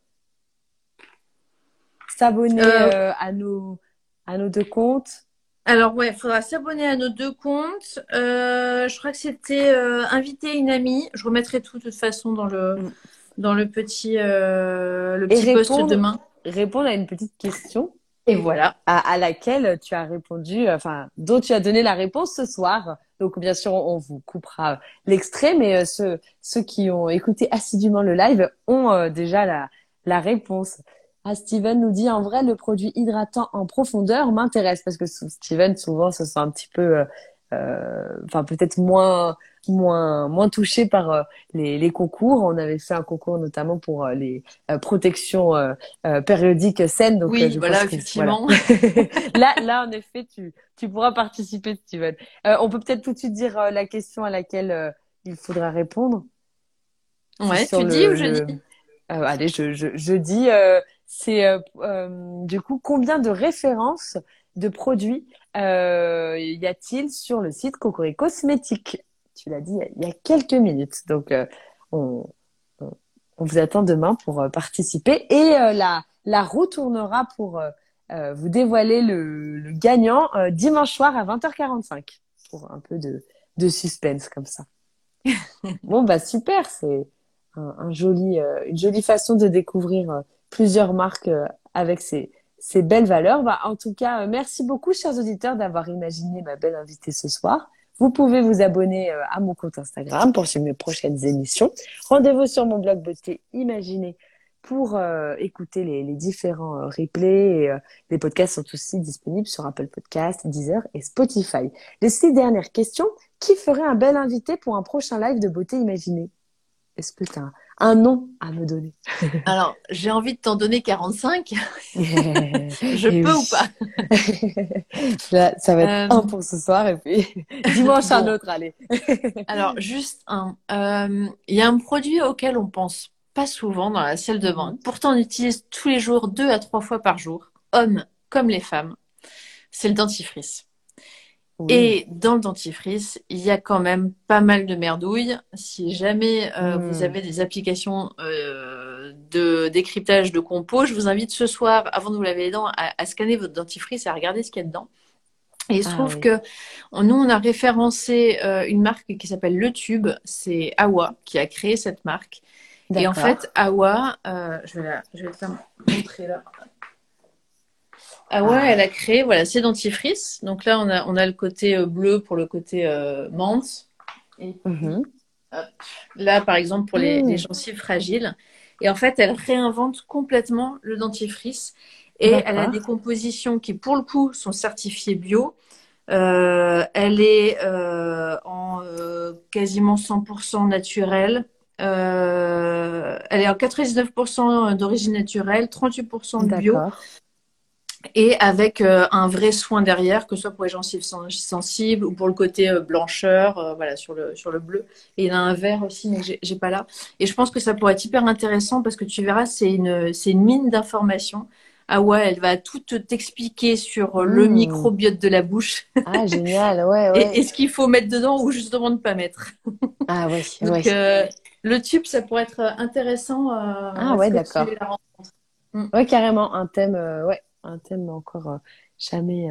S'abonner euh, à, nos, à nos deux comptes? Alors ouais, il faudra s'abonner à nos deux comptes. Euh, je crois que c'était euh, inviter une amie. Je remettrai tout de toute façon dans le mm. dans le petit euh, le petit post demain. Répondre à une petite question. Et voilà. À, laquelle tu as répondu, enfin, dont tu as donné la réponse ce soir. Donc, bien sûr, on vous coupera l'extrait, mais ceux, ceux qui ont écouté assidûment le live ont déjà la, la réponse. Ah, Steven nous dit en vrai le produit hydratant en profondeur m'intéresse parce que Steven souvent se sent un petit peu, euh, euh, enfin peut-être moins moins moins touché par euh, les, les, concours. On avait fait un concours notamment pour les protections périodiques saines. Donc, oui, voilà, effectivement. [LAUGHS] là, là, en effet, tu tu pourras participer, Steven. on peut peut-être tout de suite dire la question à laquelle il faudra répondre. Ouais, tu dis ou je dis? Allez, je, je, je dis c'est euh, euh, du coup combien de références de produits euh, y a-t-il sur le site Cocori Cosmétiques Tu l'as dit il y a quelques minutes. Donc, on, on, vous attend demain pour participer. Et la, la roue tournera pour vous dévoiler le, le gagnant dimanche soir à 20h45 pour un peu de, de suspense comme ça. [LAUGHS] bon, bah super, c'est un, un joli, une jolie façon de découvrir plusieurs marques euh, avec ces, ces belles valeurs. Bah, en tout cas, euh, merci beaucoup, chers auditeurs, d'avoir imaginé ma belle invitée ce soir. Vous pouvez vous abonner euh, à mon compte Instagram pour suivre mes prochaines émissions. Rendez-vous sur mon blog Beauté Imaginée pour écouter les, différents replays. Les podcasts sont aussi disponibles sur Apple Podcasts, Deezer et Spotify. Les six dernières questions. Qui ferait un bel invité pour un prochain live de Beauté Imaginée? Est-ce que tu as un nom à me donner? [LAUGHS] Alors, j'ai envie de t'en donner 45. [LAUGHS] je peux ou pas? [LAUGHS] Ça va être un euh, pour ce soir et puis dimanche un autre, allez. Alors, juste un. Euh, il y a un produit auquel on pense pas souvent dans la salle de bain. Pourtant, on utilise tous les jours, deux à trois fois par jour, hommes comme les femmes. C'est le dentifrice. Et dans le dentifrice, il y a quand même pas mal de merdouilles. Si jamais euh, hmm. vous avez des applications euh, de décryptage de compos, je vous invite ce soir, avant de vous laver les dents, à, scanner votre dentifrice et à regarder ce qu'il y a dedans. Et il se ah trouve que nous, on a référencé euh, une marque qui s'appelle Le Tube. C'est Awa qui a créé cette marque. Et en fait, Awa, je vais, la, je vais te montrer là. Ah ouais, elle a créé voilà ses dentifrices. Donc là, on a on a le côté euh, bleu pour le côté euh, menthe. Et mhm. là, par exemple, pour les, les, gencives fragiles. Et en fait, elle réinvente complètement le dentifrice. Et elle a des compositions qui, pour le coup, sont certifiées bio. Euh, elle est euh, en euh, quasiment 100% naturelle. Elle est en 99% d'origine naturelle, 38% de bio. Et avec euh, un vrai soin derrière, que ce soit pour les gencives sensibles ou pour le côté euh, blancheur, voilà, sur le, sur le bleu. Et il y en a un vert aussi, mais j'ai pas là. Et je pense que ça pourrait être hyper intéressant parce que tu verras, c'est une, c'est une mine d'informations. Ah ouais, elle va tout t'expliquer sur le mmh. microbiote de la bouche. Ah, [LAUGHS] génial, ouais, ouais. et, ce qu'il faut mettre dedans ou justement ne pas mettre. Ah oui, [LAUGHS] Donc, euh, le tube, ça pourrait être intéressant. Euh, ah ouais, d'accord. Mmh. Ouais, carrément, un thème, euh, ouais, un thème encore jamais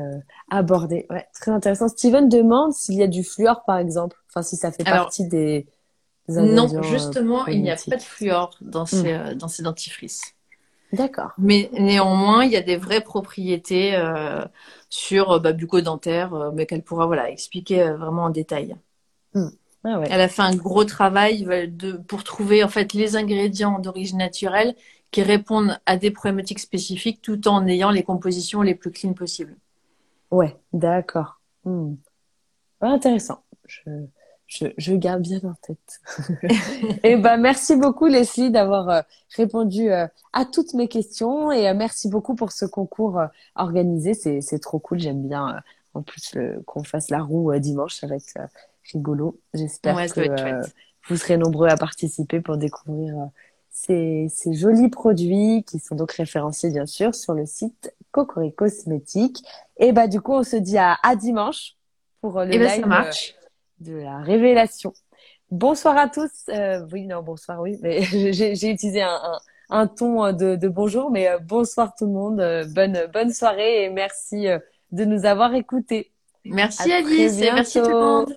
abordé. Ouais, très intéressant. Steven demande s'il y a du fluor, par exemple. Enfin, si ça fait partie des, Non, justement, il n'y a pas de fluor dans, mmh. ces, dans ces dentifrices. D'accord. Mais néanmoins, il y a des vraies propriétés euh, sur euh, bah, bucco-dentaire, euh, mais qu'elle pourra voilà expliquer euh, vraiment en détail. Hmm. Ah Elle a fait un gros travail de, pour trouver en fait les ingrédients d'origine naturelle qui répondent à des problématiques spécifiques tout en ayant les compositions les plus clean possibles. Ouais, d'accord. Hmm. intéressant. Je, je, je, garde bien en tête. [LAUGHS] et ben merci beaucoup Leslie d'avoir euh, répondu euh, à toutes mes questions et euh, merci beaucoup pour ce concours organisé. C'est c'est trop cool. J'aime bien en plus qu'on fasse la roue dimanche. Ça va être rigolo. J'espère que vous serez nombreux à participer pour découvrir ces, ces jolis produits qui sont donc référenciés bien sûr sur le site Cocori Cosmétiques. Et bah du coup on se dit à, à dimanche pour le et eh ben, Ça marche de la révélation. Bonsoir à tous. Euh, oui, non, bonsoir, oui, mais [LAUGHS] j'ai utilisé un, un, un, ton euh, de, de bonjour, mais euh, bonsoir tout le monde. Euh, bonne, bonne soirée et merci de nous avoir écoutés. Merci Alice et merci tout le monde.